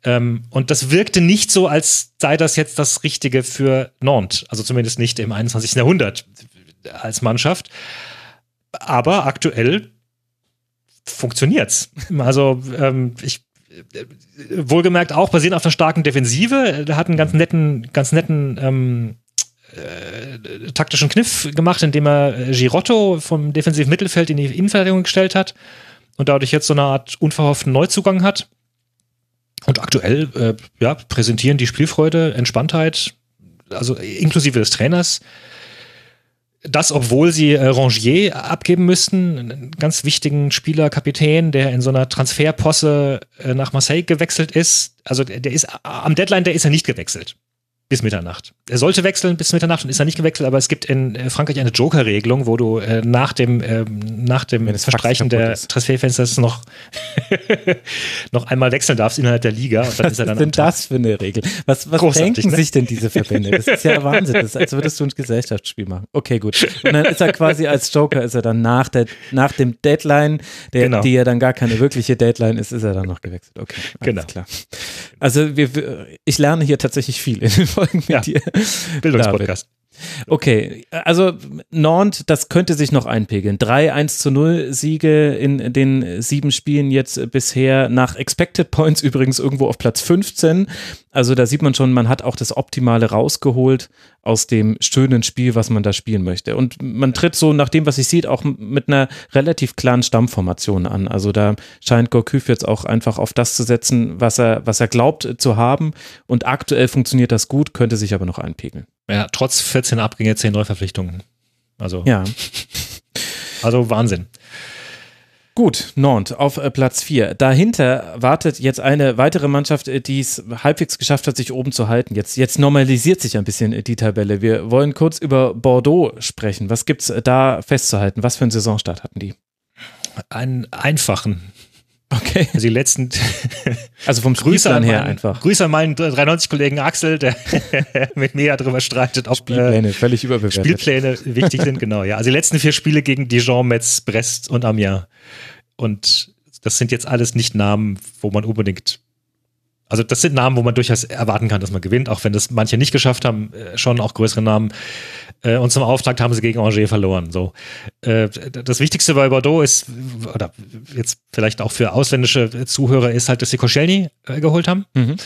Ähm, und das wirkte nicht so, als sei das jetzt das Richtige für Nantes, also zumindest nicht im 21. Jahrhundert als Mannschaft aber aktuell funktioniert's. Also ähm, ich wohlgemerkt auch basierend auf einer starken Defensive. Er hat einen ganz netten, ganz netten ähm, äh, taktischen Kniff gemacht, indem er Girotto vom defensiven Mittelfeld in die Innenverteidigung gestellt hat und dadurch jetzt so eine Art unverhofften Neuzugang hat. Und aktuell äh, ja, präsentieren die Spielfreude, Entspanntheit, also inklusive des Trainers. Das, obwohl sie äh, Rangier abgeben müssten, einen ganz wichtigen Spieler, Kapitän, der in so einer Transferposse äh, nach Marseille gewechselt ist. Also der, der ist am Deadline, der ist er nicht gewechselt bis Mitternacht. Er sollte wechseln bis Mitternacht und ist er nicht gewechselt, aber es gibt in äh, Frankreich eine Joker-Regelung, wo du äh, nach dem, äh, nach dem Verstreichen der Transferfensters noch, noch einmal wechseln darfst innerhalb der Liga. Und dann was ist, er dann ist denn das für eine Regel? Was, was denken ne? sich denn diese Verbände? Das ist ja Wahnsinn. Das ist, als würdest du ein Gesellschaftsspiel machen. Okay, gut. Und dann ist er quasi als Joker, ist er dann nach, der, nach dem Deadline, der, genau. die ja dann gar keine wirkliche Deadline ist, ist er dann noch gewechselt. Okay, genau. klar. Also wir, ich lerne hier tatsächlich viel in den Folgen mit ja. dir. Bildungspodcast. Okay, also Nantes, das könnte sich noch einpegeln. Drei 1 zu 0 Siege in den sieben Spielen jetzt bisher, nach Expected Points übrigens irgendwo auf Platz 15. Also da sieht man schon, man hat auch das Optimale rausgeholt aus dem schönen Spiel, was man da spielen möchte. Und man tritt so, nach dem, was ich sieht, auch mit einer relativ klaren Stammformation an. Also da scheint Gorküf jetzt auch einfach auf das zu setzen, was er, was er glaubt zu haben. Und aktuell funktioniert das gut, könnte sich aber noch einpegeln. Ja, trotz 14 Abgänge, 10 Neuverpflichtungen. Also. Ja. Also Wahnsinn. Gut, Nantes auf äh, Platz 4. Dahinter wartet jetzt eine weitere Mannschaft, äh, die es halbwegs geschafft hat, sich oben zu halten. Jetzt, jetzt normalisiert sich ein bisschen äh, die Tabelle. Wir wollen kurz über Bordeaux sprechen. Was gibt es da festzuhalten? Was für einen Saisonstart hatten die? Einen einfachen. Okay. Also die letzten. Also vom Grüße her meinen, einfach. Grüße an meinen 93-Kollegen Axel, der mit mir darüber streitet, ob Spielpläne, äh, völlig überbewertet. Spielpläne wichtig sind, genau, ja. Also die letzten vier Spiele gegen Dijon, Metz, Brest und Amiens. Und das sind jetzt alles nicht Namen, wo man unbedingt also das sind Namen, wo man durchaus erwarten kann, dass man gewinnt, auch wenn das manche nicht geschafft haben, äh, schon auch größere Namen. Äh, und zum Auftakt haben sie gegen Angers verloren. So, äh, das Wichtigste bei Bordeaux ist, oder jetzt vielleicht auch für ausländische Zuhörer, ist halt, dass sie Koscielny geholt haben mhm.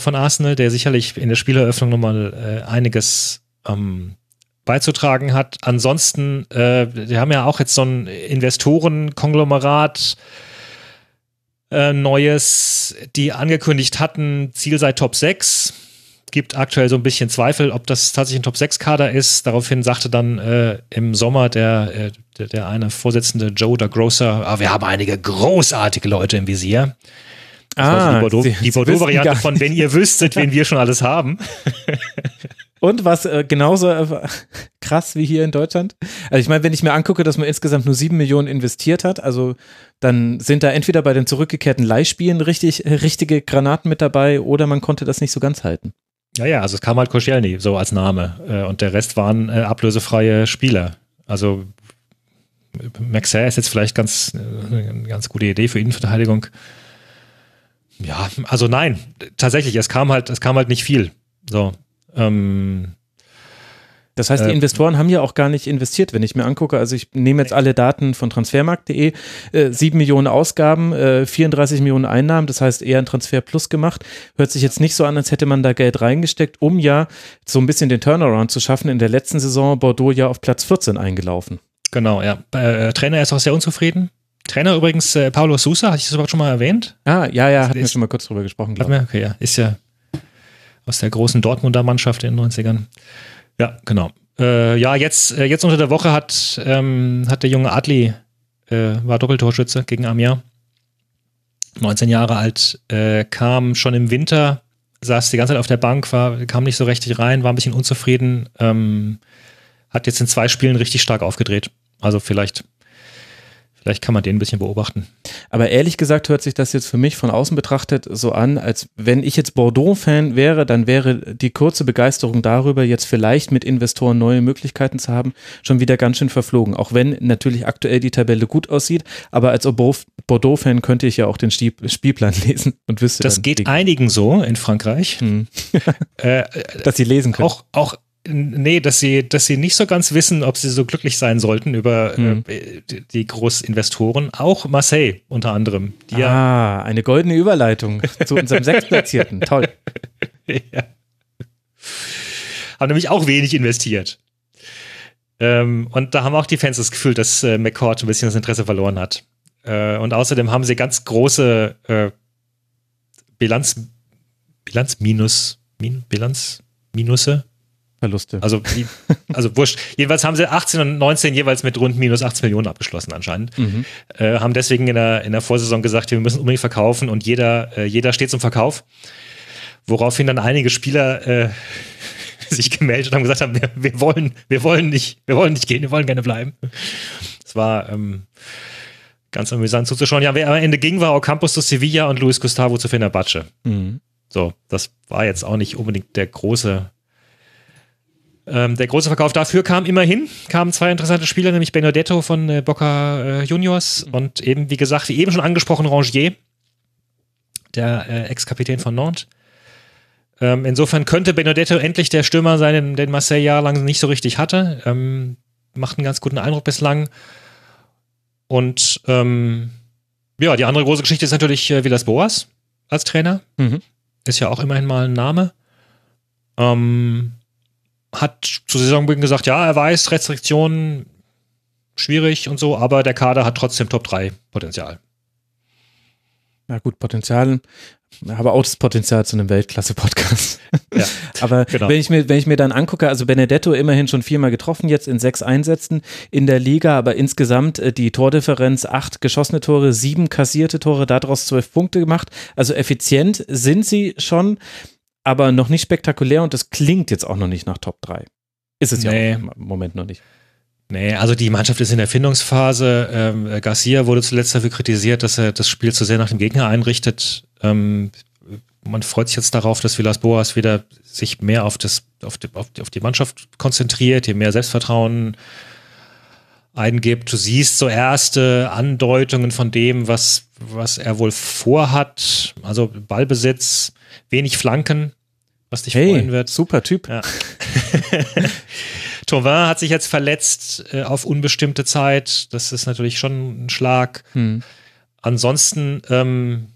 von Arsenal, der sicherlich in der Spieleröffnung nochmal einiges ähm, beizutragen hat. Ansonsten, äh, wir haben ja auch jetzt so ein Investorenkonglomerat äh, Neues, die angekündigt hatten, Ziel sei Top 6. Gibt aktuell so ein bisschen Zweifel, ob das tatsächlich ein Top 6-Kader ist. Daraufhin sagte dann äh, im Sommer der, äh, der, der, eine Vorsitzende Joe da Grocer, ah, wir haben einige großartige Leute im Visier. Das ah, die Bordeaux-Variante Bordeaux von, wenn ihr wüsstet, wen wir schon alles haben. Und was äh, genauso äh, krass wie hier in Deutschland. Also ich meine, wenn ich mir angucke, dass man insgesamt nur sieben Millionen investiert hat, also dann sind da entweder bei den zurückgekehrten Leihspielen richtig, äh, richtige Granaten mit dabei oder man konnte das nicht so ganz halten. Ja, ja, also es kam halt Koscielny so als Name äh, und der Rest waren äh, ablösefreie Spieler. Also Maxer ist jetzt vielleicht ganz, äh, eine ganz gute Idee für Innenverteidigung. Ja, also nein, tatsächlich, es kam halt, es kam halt nicht viel. So, ähm, das heißt, die äh, Investoren haben ja auch gar nicht investiert, wenn ich mir angucke. Also ich nehme jetzt alle Daten von transfermarkt.de, äh, 7 Millionen Ausgaben, äh, 34 Millionen Einnahmen, das heißt eher ein Transfer plus gemacht. Hört sich jetzt nicht so an, als hätte man da Geld reingesteckt, um ja so ein bisschen den Turnaround zu schaffen. In der letzten Saison Bordeaux ja auf Platz 14 eingelaufen. Genau, ja. Äh, Trainer ist auch sehr unzufrieden. Trainer übrigens äh, Paulo Sousa, hatte ich das überhaupt schon mal erwähnt? Ah, ja, ja, hatten wir schon mal kurz drüber gesprochen. Hat mir, okay, ja. Ist ja aus der großen Dortmunder Mannschaft in den 90ern. Ja, genau. Äh, ja, jetzt, äh, jetzt unter der Woche hat, ähm, hat der junge Adli, äh, war Doppeltorschütze gegen Amiens. 19 Jahre alt, äh, kam schon im Winter, saß die ganze Zeit auf der Bank, war, kam nicht so richtig rein, war ein bisschen unzufrieden, ähm, hat jetzt in zwei Spielen richtig stark aufgedreht. Also vielleicht Vielleicht kann man den ein bisschen beobachten. Aber ehrlich gesagt hört sich das jetzt für mich von außen betrachtet so an, als wenn ich jetzt Bordeaux-Fan wäre, dann wäre die kurze Begeisterung darüber, jetzt vielleicht mit Investoren neue Möglichkeiten zu haben, schon wieder ganz schön verflogen. Auch wenn natürlich aktuell die Tabelle gut aussieht, aber als Bordeaux-Fan könnte ich ja auch den Spielplan lesen und wüsste. Das geht einigen so in Frankreich. Hm. äh, Dass sie lesen können. Auch, auch Nee, dass sie, dass sie nicht so ganz wissen, ob sie so glücklich sein sollten über mhm. äh, die Großinvestoren. Auch Marseille unter anderem. ah, ja eine goldene Überleitung zu unserem Sechstplatzierten. Toll. Ja. Haben nämlich auch wenig investiert. Ähm, und da haben auch die Fans das Gefühl, dass äh, McCord ein bisschen das Interesse verloren hat. Äh, und außerdem haben sie ganz große äh, Bilanz, Bilanz minus, min, Bilanz Minusse. Verluste. Also, die, also wurscht. Jedenfalls haben sie 18 und 19 jeweils mit rund minus 18 Millionen abgeschlossen anscheinend. Mhm. Äh, haben deswegen in der, in der Vorsaison gesagt, wir müssen unbedingt verkaufen und jeder, äh, jeder steht zum Verkauf. Woraufhin dann einige Spieler äh, sich gemeldet und haben gesagt haben, wir, wir, wollen, wir wollen nicht, wir wollen nicht gehen, wir wollen gerne bleiben. Es war ähm, ganz amüsant zuzuschauen. Ja, wer am Ende ging, war Ocampos zu Sevilla und Luis Gustavo zu Fenerbahce. Mhm. So, das war jetzt auch nicht unbedingt der große ähm, der große Verkauf dafür kam immerhin, kamen zwei interessante Spieler, nämlich Benedetto von äh, Boca äh, Juniors und eben, wie gesagt, wie eben schon angesprochen, Rangier, der äh, Ex-Kapitän von Nantes. Ähm, insofern könnte Benedetto endlich der Stürmer sein, den, den Marseille jahrelang nicht so richtig hatte. Ähm, macht einen ganz guten Eindruck bislang. Und ähm, ja, die andere große Geschichte ist natürlich äh, Villas Boas als Trainer. Mhm. Ist ja auch immerhin mal ein Name. Ähm, hat zu Saisonbeginn gesagt, ja, er weiß, Restriktionen schwierig und so, aber der Kader hat trotzdem Top 3 Potenzial. Ja, gut, Potenzial, aber auch das Potenzial zu einem Weltklasse-Podcast. Ja, aber genau. wenn ich mir, wenn ich mir dann angucke, also Benedetto immerhin schon viermal getroffen, jetzt in sechs Einsätzen in der Liga, aber insgesamt äh, die Tordifferenz, acht geschossene Tore, sieben kassierte Tore, daraus zwölf Punkte gemacht. Also effizient sind sie schon aber noch nicht spektakulär und das klingt jetzt auch noch nicht nach Top 3. Ist es nee. ja im Moment noch nicht. Nee, also die Mannschaft ist in der Findungsphase. Ähm, Garcia wurde zuletzt dafür kritisiert, dass er das Spiel zu sehr nach dem Gegner einrichtet. Ähm, man freut sich jetzt darauf, dass Villas Boas wieder sich mehr auf, das, auf, die, auf, die, auf die Mannschaft konzentriert, hier mehr Selbstvertrauen eingibt. Du siehst so erste Andeutungen von dem, was, was er wohl vorhat. Also Ballbesitz, wenig Flanken, was dich hey, freuen wird. Super Typ. Ja. Tauvin hat sich jetzt verletzt äh, auf unbestimmte Zeit. Das ist natürlich schon ein Schlag. Hm. Ansonsten ähm,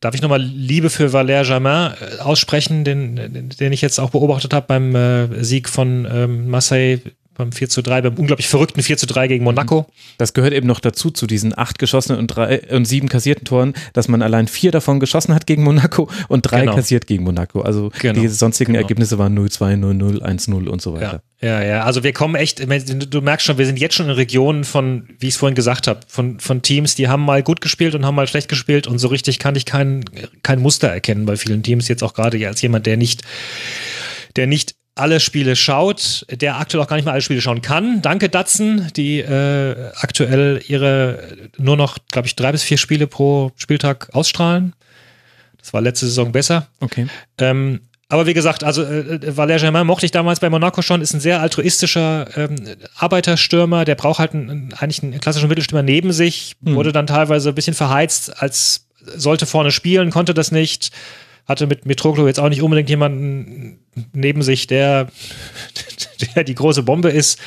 darf ich nochmal Liebe für Valère Germain äh, aussprechen, den, den ich jetzt auch beobachtet habe beim äh, Sieg von ähm, Marseille beim 4 zu 3, beim unglaublich verrückten 4 zu 3 gegen Monaco. Das gehört eben noch dazu, zu diesen acht geschossenen und, drei, und sieben kassierten Toren, dass man allein vier davon geschossen hat gegen Monaco und drei genau. kassiert gegen Monaco. Also genau. die sonstigen genau. Ergebnisse waren 0-2, 0-0, 1-0 und so weiter. Ja. ja, ja, also wir kommen echt, du merkst schon, wir sind jetzt schon in Regionen von, wie ich es vorhin gesagt habe, von, von Teams, die haben mal gut gespielt und haben mal schlecht gespielt und so richtig kann ich kein, kein Muster erkennen bei vielen Teams, jetzt auch gerade als jemand, der nicht der nicht alle Spiele schaut, der aktuell auch gar nicht mehr alle Spiele schauen kann. Danke Datsen, die äh, aktuell ihre nur noch, glaube ich, drei bis vier Spiele pro Spieltag ausstrahlen. Das war letzte Saison besser. Okay. Ähm, aber wie gesagt, also äh, Valère Germain mochte ich damals bei Monaco schon, ist ein sehr altruistischer ähm, Arbeiterstürmer, der braucht halt einen, eigentlich einen klassischen Mittelstürmer neben sich, hm. wurde dann teilweise ein bisschen verheizt, als sollte vorne spielen, konnte das nicht hatte mit Mitroglou jetzt auch nicht unbedingt jemanden neben sich, der, der die große Bombe ist.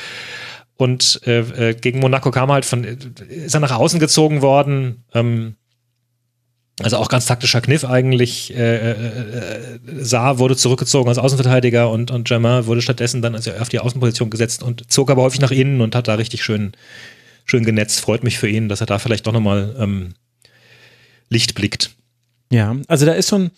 Und äh, äh gegen Monaco kam halt von, ist er nach außen gezogen worden. Ähm, also auch ganz taktischer Kniff eigentlich. Äh, äh, äh, Saar wurde zurückgezogen als Außenverteidiger und, und Germain wurde stattdessen dann also auf die Außenposition gesetzt und zog aber häufig nach innen und hat da richtig schön, schön genetzt. Freut mich für ihn, dass er da vielleicht doch nochmal ähm, Licht blickt. Ja, also da ist schon,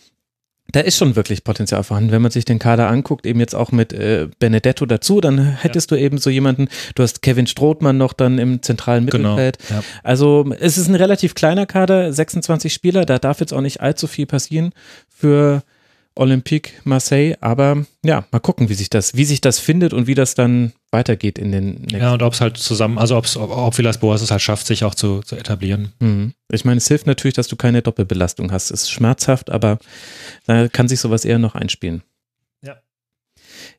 da ist schon wirklich Potenzial vorhanden. Wenn man sich den Kader anguckt, eben jetzt auch mit äh, Benedetto dazu, dann hättest ja. du eben so jemanden, du hast Kevin Strothmann noch dann im zentralen genau, Mittelfeld. Genau, ja. Also es ist ein relativ kleiner Kader, 26 Spieler, da darf jetzt auch nicht allzu viel passieren für Olympique Marseille, aber ja, mal gucken, wie sich das, wie sich das findet und wie das dann weitergeht in den nächsten Ja, und ob es halt zusammen, also ob's, ob, ob Villas Boas es halt schafft, sich auch zu, zu etablieren. Mhm. Ich meine, es hilft natürlich, dass du keine Doppelbelastung hast. Es ist schmerzhaft, aber da kann sich sowas eher noch einspielen. Ja.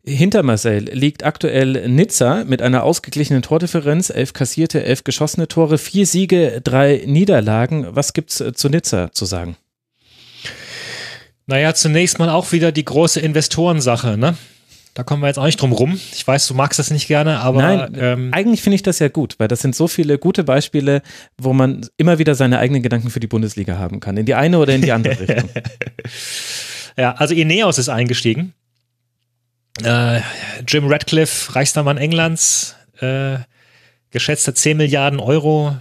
Hinter Marseille liegt aktuell Nizza mit einer ausgeglichenen Tordifferenz, elf kassierte, elf geschossene Tore, vier Siege, drei Niederlagen. Was gibt's äh, zu Nizza zu sagen? Naja, zunächst mal auch wieder die große Investorensache, ne? Da kommen wir jetzt auch nicht drum rum. Ich weiß, du magst das nicht gerne, aber. Nein, ähm, eigentlich finde ich das ja gut, weil das sind so viele gute Beispiele, wo man immer wieder seine eigenen Gedanken für die Bundesliga haben kann. In die eine oder in die andere Richtung. ja, also Ineos ist eingestiegen. Äh, Jim Radcliffe, reichster Mann Englands, äh, geschätzter 10 Milliarden Euro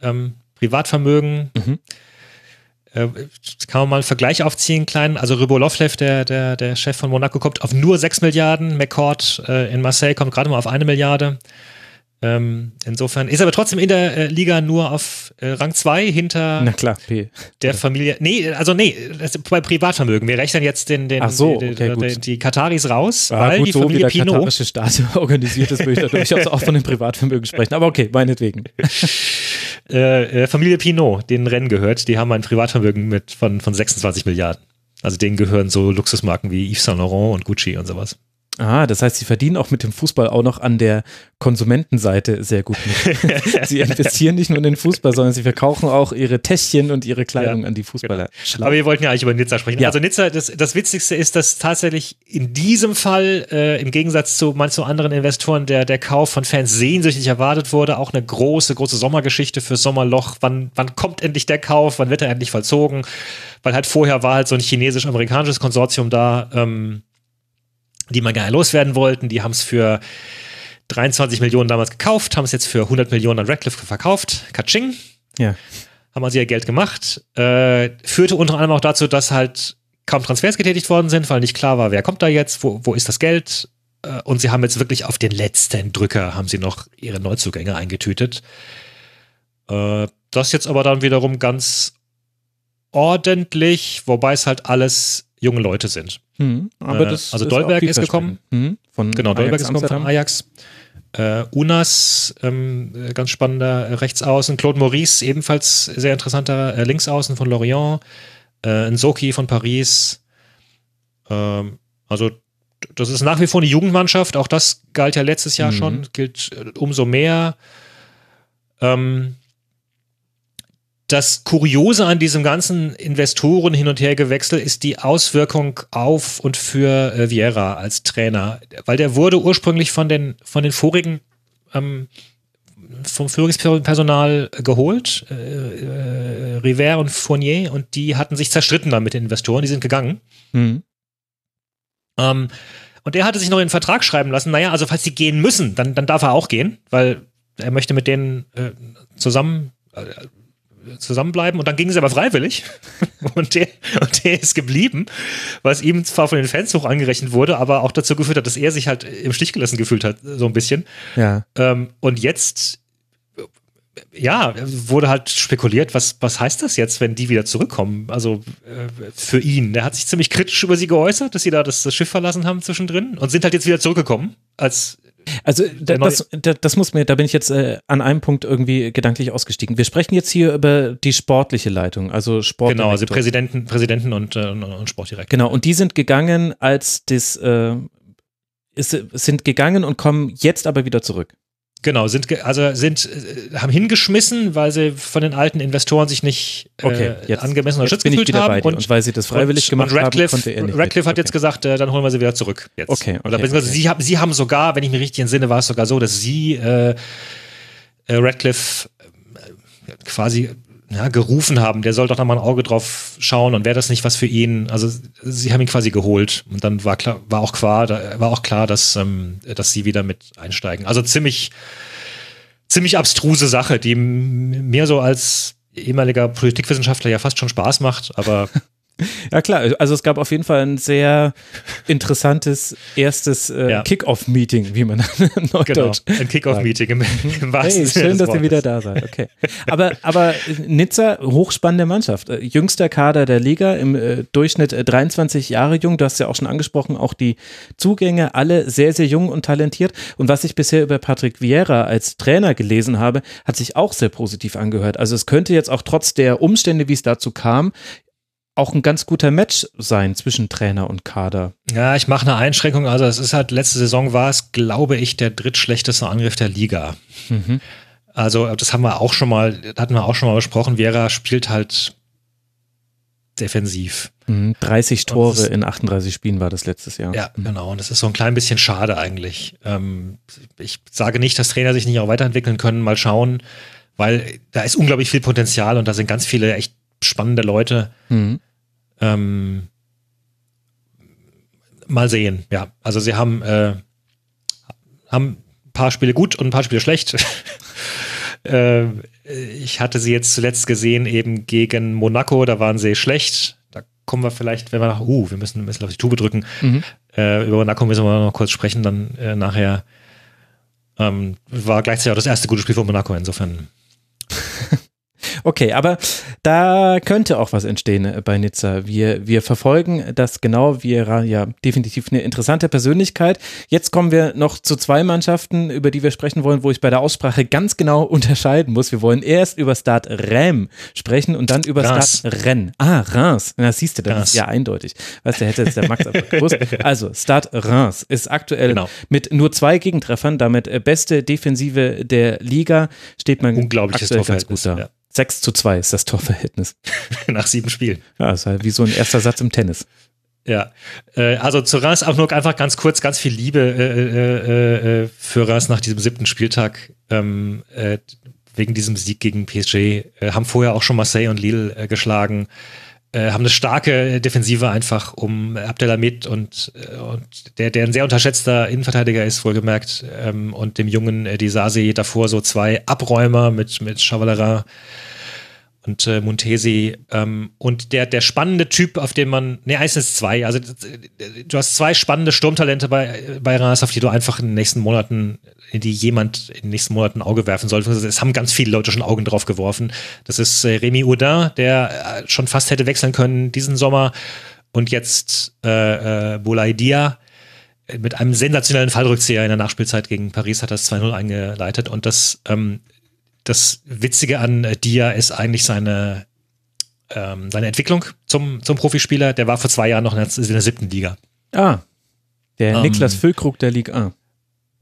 ähm, Privatvermögen. Mhm äh, kann man mal einen Vergleich aufziehen, kleinen. Also Rybolovlev, der, der, der Chef von Monaco, kommt auf nur 6 Milliarden. McCord äh, in Marseille kommt gerade mal auf eine Milliarde. Ähm, insofern ist aber trotzdem in der äh, Liga nur auf äh, Rang 2 hinter Na klar, P. der Familie. Nee, also nee, bei Privatvermögen. Wir rechnen jetzt den, den, so, die, okay, gut. die Kataris raus, Ah, weil gut, die so wie Familie der Pinot. katarische Staat organisiert ist, würde ich da durchaus auch von dem Privatvermögen sprechen. Aber okay, meinetwegen. Äh, äh, Familie Pinot, denen Rennen gehört, die haben ein Privatvermögen mit von, von 26 Milliarden. Also denen gehören so Luxusmarken wie Yves Saint Laurent und Gucci und sowas. Ah, das heißt, sie verdienen auch mit dem Fußball auch noch an der Konsumentenseite sehr gut mit. sie investieren nicht nur in den Fußball, sondern sie verkaufen auch ihre Täschchen und ihre Kleidung Ja, an die Fußballer. Schlau. Aber wir wollten ja eigentlich über Nizza sprechen. Ja. Also Nizza, das, das Witzigste ist, dass tatsächlich in diesem Fall, äh, im Gegensatz zu manchen anderen Investoren, der, der Kauf von Fans sehnsüchtig erwartet wurde, auch eine große, große Sommergeschichte fürs Sommerloch. Wann, wann kommt endlich der Kauf? Wann wird er endlich vollzogen? Weil halt vorher war halt so ein chinesisch-amerikanisches Konsortium da, ähm, die man gerne loswerden wollten. Die haben es für 23 Millionen damals gekauft, haben es jetzt für 100 Millionen an Radcliffe verkauft. Katsching ja. haben also ihr Geld gemacht. Äh, führte unter anderem auch dazu, dass halt kaum Transfers getätigt worden sind, weil nicht klar war, wer kommt da jetzt, wo, wo ist das Geld. Äh, und sie haben jetzt wirklich auf den letzten Drücker haben sie noch ihre Neuzugänge eingetütet. Äh, das jetzt aber dann wiederum ganz ordentlich, wobei es halt alles junge Leute sind. Hm, aber Äh, das also ist Dolberg ist gekommen. Hm, von Genau, Dolberg Ajax ist gekommen von. Ajax. Äh, Unas, ähm, äh, ganz spannender äh, Rechtsaußen. Claude Maurice, ebenfalls sehr interessanter äh, Linksaußen von Lorient. Äh, Nsoki von Paris. Ähm, also, das ist nach wie vor eine Jugendmannschaft. Auch das galt ja letztes Jahr Mhm. schon. Gilt äh, umso mehr. Ähm, das Kuriose an diesem ganzen Investoren hin und her gewechsel ist die Auswirkung auf und für äh, Vieira als Trainer, weil der wurde ursprünglich von den von den vorigen ähm, vom Führungspersonal geholt, äh, äh, River und Fournier, und die hatten sich zerstritten dann mit den Investoren, die sind gegangen. Hm. Ähm, und er hatte sich noch in den Vertrag schreiben lassen, naja, also falls sie gehen müssen, dann, dann darf er auch gehen, weil er möchte mit denen äh, zusammen äh, zusammenbleiben und dann ging es aber freiwillig und der, und der ist geblieben, was ihm zwar von den Fans hoch angerechnet wurde, aber auch dazu geführt hat, dass er sich halt im Stich gelassen gefühlt hat, so ein bisschen. Ja. Ähm, und jetzt, ja, wurde halt spekuliert, was, was heißt das jetzt, wenn die wieder zurückkommen? Also äh, für ihn. Der hat sich ziemlich kritisch über sie geäußert, dass sie da das, das Schiff verlassen haben zwischendrin und sind halt jetzt wieder zurückgekommen. Als Also das, da, das muss mir, da bin ich jetzt äh, an einem Punkt irgendwie gedanklich ausgestiegen. Wir sprechen jetzt hier über die sportliche Leitung, also Sport. genau, also Präsidenten, Präsidenten und, äh, und, und Sportdirektor. Genau, und die sind gegangen, als das äh, ist, sind gegangen und kommen jetzt aber wieder zurück. Genau, sind also sind äh, haben hingeschmissen, weil sie von den alten Investoren sich nicht äh, Okay, jetzt, angemessen jetzt unterstützt bin ich gefühlt haben und Und, weil sie das freiwillig und, gemacht und haben, Radcliffe, konnte er nicht. Radcliffe mit. hat jetzt Okay. gesagt, äh, dann holen wir sie wieder zurück. Jetzt. Okay, Oder okay, beziehungsweise okay. Sie, haben, sie haben sogar, wenn ich mich richtig entsinne, war es sogar so, dass sie äh, äh, Radcliffe äh, quasi ja, gerufen haben, der soll doch noch mal ein Auge drauf schauen und wäre das nicht was für ihn. Also sie haben ihn quasi geholt und dann war klar, war auch klar, war auch klar, dass, ähm, dass sie wieder mit einsteigen. Also ziemlich, ziemlich abstruse Sache, die mir so als ehemaliger Politikwissenschaftler ja fast schon Spaß macht, aber Ja klar, also es gab auf jeden Fall ein sehr interessantes erstes äh, Ja. Kick-Off-Meeting, wie man in genau, Neudeutsch ein Kickoff-Meeting im, im wahrsten Hey, schön, dass ihr wieder da seid. Okay. Aber, aber Nizza, hochspannende Mannschaft. Äh, Jüngster Kader der Liga, im äh, Durchschnitt äh, 23 Jahre jung. Du hast ja auch schon angesprochen, auch die Zugänge, alle sehr, sehr jung und talentiert. Und was ich bisher über Patrick Vieira als Trainer gelesen habe, hat sich auch sehr positiv angehört. Also es könnte jetzt auch trotz der Umstände, wie es dazu kam, auch ein ganz guter Match sein zwischen Trainer und Kader. Ja, ich mache eine Einschränkung. Also es ist halt, letzte Saison war es, glaube ich, der drittschlechteste Angriff der Liga. Mhm. Also das haben wir auch schon mal, hatten wir auch schon mal besprochen. Vera spielt halt defensiv. Mhm. 30 Und Tore ist- in 38 Spielen war das letztes Jahr. Ja, genau. Und das ist so ein klein bisschen schade eigentlich. Ähm, ich sage nicht, dass Trainer sich nicht auch weiterentwickeln können. Mal schauen, weil da ist unglaublich viel Potenzial und da sind ganz viele echt spannende Leute. Mhm. Ähm, mal sehen, ja. Also sie haben, äh, haben ein paar Spiele gut und ein paar Spiele schlecht. äh, ich hatte sie jetzt zuletzt gesehen eben gegen Monaco, da waren sie schlecht. Da kommen wir vielleicht, wenn wir nach, uh, wir müssen, müssen auf die Tube drücken. Mhm. Äh, über Monaco müssen wir noch kurz sprechen, dann äh, nachher. Ähm, war gleichzeitig auch das erste gute Spiel von Monaco, insofern. Okay, aber da könnte auch was entstehen äh, bei Nizza. Wir, wir verfolgen das genau. Wir ja definitiv eine interessante Persönlichkeit. Jetzt kommen wir noch zu zwei Mannschaften, über die wir sprechen wollen, wo ich bei der Aussprache ganz genau unterscheiden muss. Wir wollen erst über Start Rem sprechen und dann über Reims. Start Rennes. Ah, Reims. Na, siehst du, das Reims. ist ja eindeutig. Weißt du, hätte jetzt der Max aber gewusst. Also, Start Reims ist aktuell genau. mit nur zwei Gegentreffern, damit äh, beste Defensive der Liga, steht man Unglaubliches aktuell ganz gut da. Ja. 6 zu 2 ist das Torverhältnis. Nach sieben Spielen. Ja, ist halt wie so ein erster Satz im Tennis. Ja, äh, also zu Reims auch nur einfach ganz kurz, ganz viel Liebe äh, äh, für Reims nach diesem siebten Spieltag. Ähm, äh, wegen diesem Sieg gegen PSG. Haben vorher auch schon Marseille und Lille geschlagen. Äh, haben eine starke Defensive einfach um Abdelhamid und, äh, und der, der ein sehr unterschätzter Innenverteidiger ist, wohlgemerkt, ähm, und dem jungen äh, Disasi davor so zwei Abräumer mit, mit Chavalerin und äh, Montesi ähm, und der der spannende Typ, auf den man ne meistens zwei, also du hast zwei spannende Sturmtalente bei bei Reims, auf die du einfach in den nächsten Monaten in die jemand in den nächsten Monaten ein Auge werfen sollte. Es haben ganz viele Leute schon Augen drauf geworfen. Das ist äh, Remy Audin, der äh, schon fast hätte wechseln können diesen Sommer und jetzt äh, äh, Boulaidia mit einem sensationellen Fallrückzieher in der Nachspielzeit gegen Paris hat das 2-0 eingeleitet und das ähm, das Witzige an äh, Dia ist eigentlich seine, ähm, seine Entwicklung zum, zum Profispieler. Der war vor zwei Jahren noch in der, in der siebten Liga. Ah, der ähm, Niklas Füllkrug der Liga A.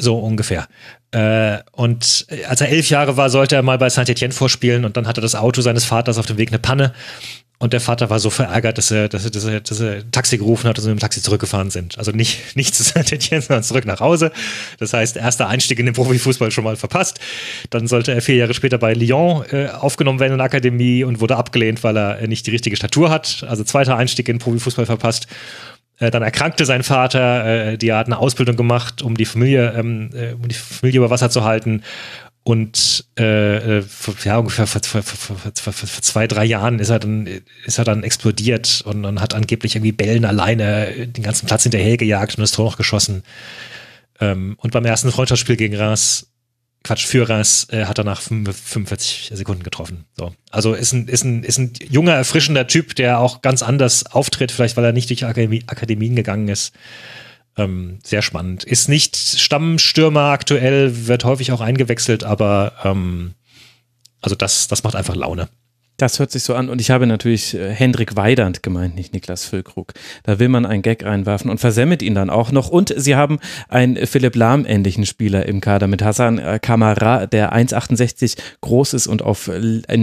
So ungefähr. Äh, und als er elf Jahre war, sollte er mal bei Saint-Etienne vorspielen und dann hatte das Auto seines Vaters auf dem Weg eine Panne und der Vater war so verärgert, dass er, dass er, dass er, dass er ein Taxi gerufen hat und sie mit dem Taxi zurückgefahren sind. Also nicht, nicht zu Saint-Etienne, sondern zurück nach Hause. Das heißt, erster Einstieg in den Profifußball schon mal verpasst. Dann sollte er vier Jahre später bei Lyon äh, aufgenommen werden in der Akademie und wurde abgelehnt, weil er nicht die richtige Statur hat. Also zweiter Einstieg in den Profifußball verpasst. Äh, dann erkrankte sein Vater, äh, die hat eine Ausbildung gemacht, um die Familie, ähm, äh, um die Familie über Wasser zu halten und äh, äh ja, ungefähr vor, vor, vor, zwei, drei Jahren ist er dann, ist er dann explodiert und, und hat angeblich irgendwie Bällen alleine den ganzen Platz hinterhergejagt und das Tor noch geschossen. Ähm, und beim ersten Freundschaftsspiel gegen Reims, Quatsch, für Reims, äh, hat er nach 45 Sekunden getroffen. So. Also ist ein, ist, ein, ist ein junger, erfrischender Typ, der auch ganz anders auftritt, vielleicht weil er nicht durch Akademie, Akademien gegangen ist. Ähm, sehr spannend. Ist nicht Stammstürmer aktuell, wird häufig auch eingewechselt, aber ähm, also das, das macht einfach Laune. Das hört sich so an. Und ich habe natürlich äh, Hendrik Weidand gemeint, nicht Niklas Füllkrug. Da will man einen Gag reinwerfen und versemmelt ihn dann auch noch. Und sie haben einen Philipp Lahm-ähnlichen Spieler im Kader mit Hassan äh, Kamara, der 1,68 groß ist und auf,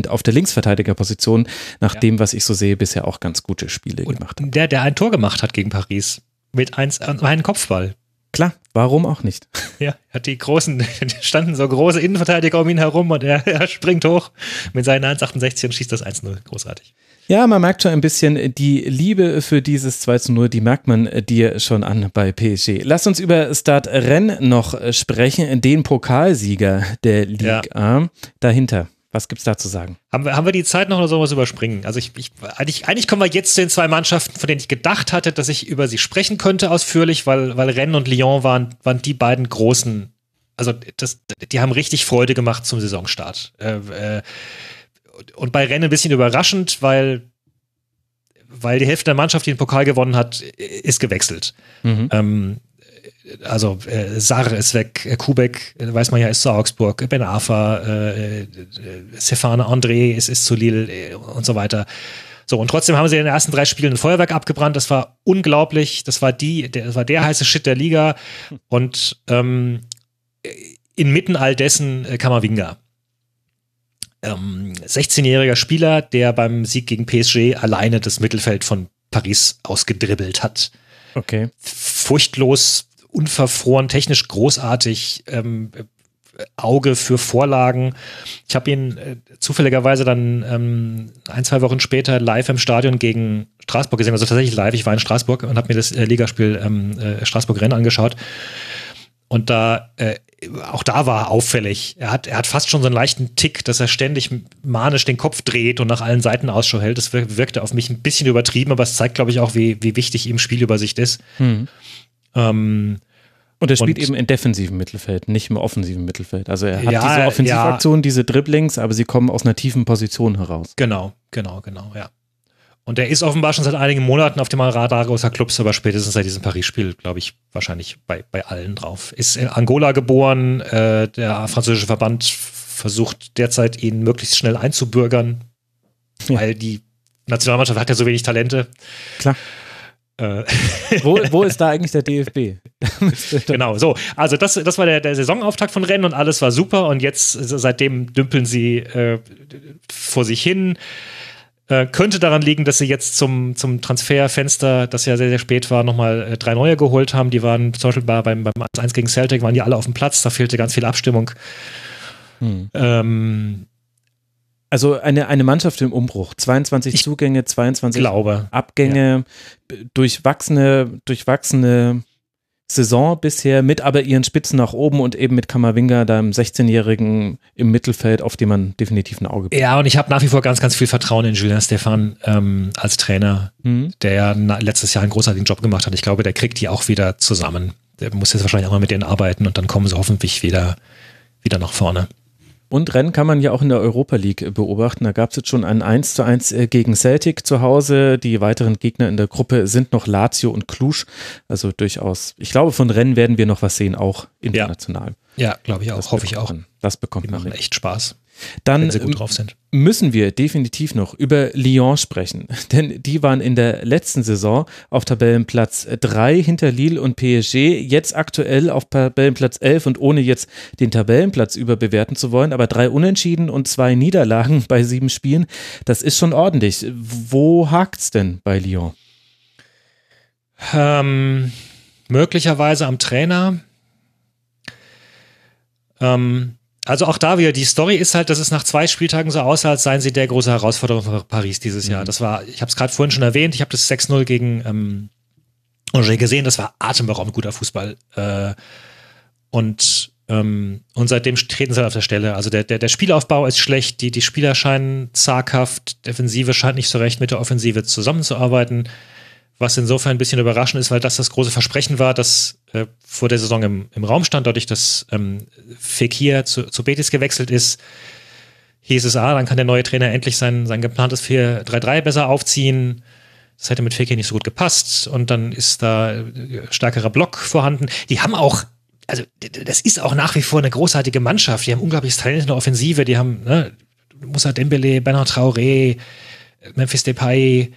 auf der Linksverteidigerposition, nach ja. dem, was ich so sehe, bisher auch ganz gute Spiele und gemacht hat. Der, der ein Tor gemacht hat gegen Paris mit eins, äh, einen Kopfball. Klar, warum auch nicht? Ja, hat die großen, standen so große Innenverteidiger um ihn herum und er, er springt hoch mit seinen 1,68 und schießt das 1-0. Großartig. Ja, man merkt schon ein bisschen die Liebe für dieses 2 zu 0, die merkt man dir schon an bei PSG. Lass uns über Start Rennes noch sprechen, den Pokalsieger der Liga ja. Dahinter. Was gibt's da zu sagen? Haben wir, haben wir die Zeit noch oder sollen wir es überspringen? Also ich, ich, eigentlich, eigentlich kommen wir jetzt zu den zwei Mannschaften, von denen ich gedacht hatte, dass ich über sie sprechen könnte ausführlich, weil, weil Rennes und Lyon waren, waren die beiden großen, also das, die haben richtig Freude gemacht zum Saisonstart. Äh, äh, und bei Rennes ein bisschen überraschend, weil, weil die Hälfte der Mannschaft, die den Pokal gewonnen hat, ist gewechselt. Mhm. Ähm, also äh, Sarre ist weg, äh, Kubek, äh, weiß man ja, ist zu Augsburg, Ben Afa, äh, äh, Stefane André ist, ist zu Lille äh, und so weiter. So, und trotzdem haben sie in den ersten drei Spielen ein Feuerwerk abgebrannt. Das war unglaublich. Das war die, der, das war der heiße Shit der Liga. Und ähm, inmitten all dessen äh, Kamavinga. Ähm, 16-jähriger Spieler, der beim Sieg gegen PSG alleine das Mittelfeld von Paris ausgedribbelt hat. Okay. Furchtlos unverfroren, technisch großartig, ähm, Auge für Vorlagen. Ich habe ihn äh, zufälligerweise dann ähm, ein, zwei Wochen später live im Stadion gegen Straßburg gesehen, also tatsächlich live. Ich war in Straßburg und habe mir das äh, Ligaspiel ähm, äh, Straßburg-Rennen angeschaut. Und da äh, auch da war er auffällig. Er hat, er hat fast schon so einen leichten Tick, dass er ständig manisch den Kopf dreht und nach allen Seiten Ausschau hält. Das wirkte auf mich ein bisschen übertrieben, aber es zeigt, glaube ich, auch, wie, wie wichtig ihm Spielübersicht ist. Hm. Ähm, und er spielt und, eben in defensiven Mittelfeld, nicht im offensiven Mittelfeld. Also er hat ja, diese Offensivaktionen, ja. diese Dribblings, aber sie kommen aus einer tiefen Position heraus. Genau, genau, genau, ja. Und er ist offenbar schon seit einigen Monaten auf dem Radar großer Clubs, aber spätestens seit diesem Paris-Spiel, glaube ich, wahrscheinlich bei, bei allen drauf. Ist in Angola geboren, äh, der französische Verband versucht derzeit, ihn möglichst schnell einzubürgern, ja. weil die Nationalmannschaft hat ja so wenig Talente. Klar. Äh. wo, wo ist da eigentlich der DFB? genau, so. Also das, das war der, der Saisonauftakt von Rennen und alles war super und jetzt seitdem dümpeln sie äh, vor sich hin. Äh, könnte daran liegen, dass sie jetzt zum, zum Transferfenster, das ja sehr, sehr spät war, nochmal äh, drei neue geholt haben. Die waren zum Beispiel bei, beim, beim 1 gegen Celtic, waren die alle auf dem Platz, da fehlte ganz viel Abstimmung. Hm. Ähm, also eine, eine Mannschaft im Umbruch. 22 Zugänge, 22 glaube, Abgänge, ja. durchwachsene, durchwachsene Saison bisher mit aber ihren Spitzen nach oben und eben mit Kamavinga, da im 16-Jährigen im Mittelfeld, auf dem man definitiv ein Auge bringt. Ja, und ich habe nach wie vor ganz, ganz viel Vertrauen in Julien Stefan ähm, als Trainer, mhm. der ja letztes Jahr einen großartigen Job gemacht hat. Ich glaube, der kriegt die auch wieder zusammen. Der muss jetzt wahrscheinlich auch mal mit denen arbeiten und dann kommen sie hoffentlich wieder, wieder nach vorne. Und Rennen kann man ja auch in der Europa League äh, beobachten. Da gab es jetzt schon ein 1 zu 1 äh, gegen Celtic zu Hause. Die weiteren Gegner in der Gruppe sind noch Lazio und Cluj. Also durchaus, ich glaube, von Rennen werden wir noch was sehen, auch international. Ja, ja glaube ich auch, das hoffe ich auch. Man, das bekommt machen echt Spaß. Dann müssen wir definitiv noch über Lyon sprechen, denn die waren in der letzten Saison auf Tabellenplatz 3 hinter Lille und PSG, jetzt aktuell auf Tabellenplatz 11 und ohne jetzt den Tabellenplatz überbewerten zu wollen, aber drei Unentschieden und zwei Niederlagen bei sieben Spielen, das ist schon ordentlich. Wo hakt's denn bei Lyon? Ähm, möglicherweise am Trainer. Ähm, also auch da wieder, die Story ist halt, dass es nach zwei Spieltagen so aussah, als seien sie der große Herausforderer für Paris dieses Jahr. Mhm. Das war, ich habe es gerade vorhin schon erwähnt, ich habe das 6-0 gegen ähm, Angers gesehen, das war atemberaubend guter Fußball. Äh, und, ähm, und seitdem treten sie halt auf der Stelle. Also der, der, der Spielaufbau ist schlecht, die, die Spieler scheinen zaghaft, Defensive scheint nicht so recht mit der Offensive zusammenzuarbeiten was insofern ein bisschen überraschend ist, weil das das große Versprechen war, das äh, vor der Saison im, im Raum stand, dadurch, dass ähm, Fekir zu, zu Betis gewechselt ist, hieß es, ah, dann kann der neue Trainer endlich sein, sein geplantes 4-3-3 besser aufziehen. Das hätte mit Fekir nicht so gut gepasst und dann ist da äh, stärkerer Block vorhanden. Die haben auch, also das ist auch nach wie vor eine großartige Mannschaft. Die haben unglaubliches Talent in der Offensive. Die haben ne, Moussa Dembele, Bernard Traoré, Memphis Depay,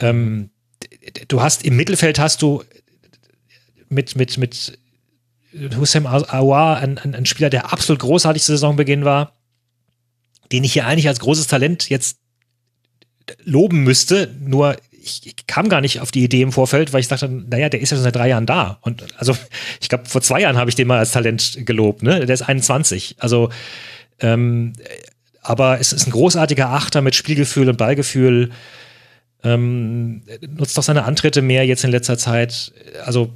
ähm, du hast im Mittelfeld hast du mit, mit, mit Hussein Aouar einen, einen Spieler, der absolut großartig zu Saisonbeginn war, den ich hier eigentlich als großes Talent jetzt loben müsste, nur ich, ich, kam gar nicht auf die Idee im Vorfeld, weil ich dachte, naja, der ist ja schon seit drei Jahren da. Und also, ich glaube, vor zwei Jahren habe ich den mal als Talent gelobt, ne? Der ist 21. Also, ähm, aber es ist ein großartiger Achter mit Spielgefühl und Ballgefühl ähm, nutzt auch seine Antritte mehr jetzt in letzter Zeit. Also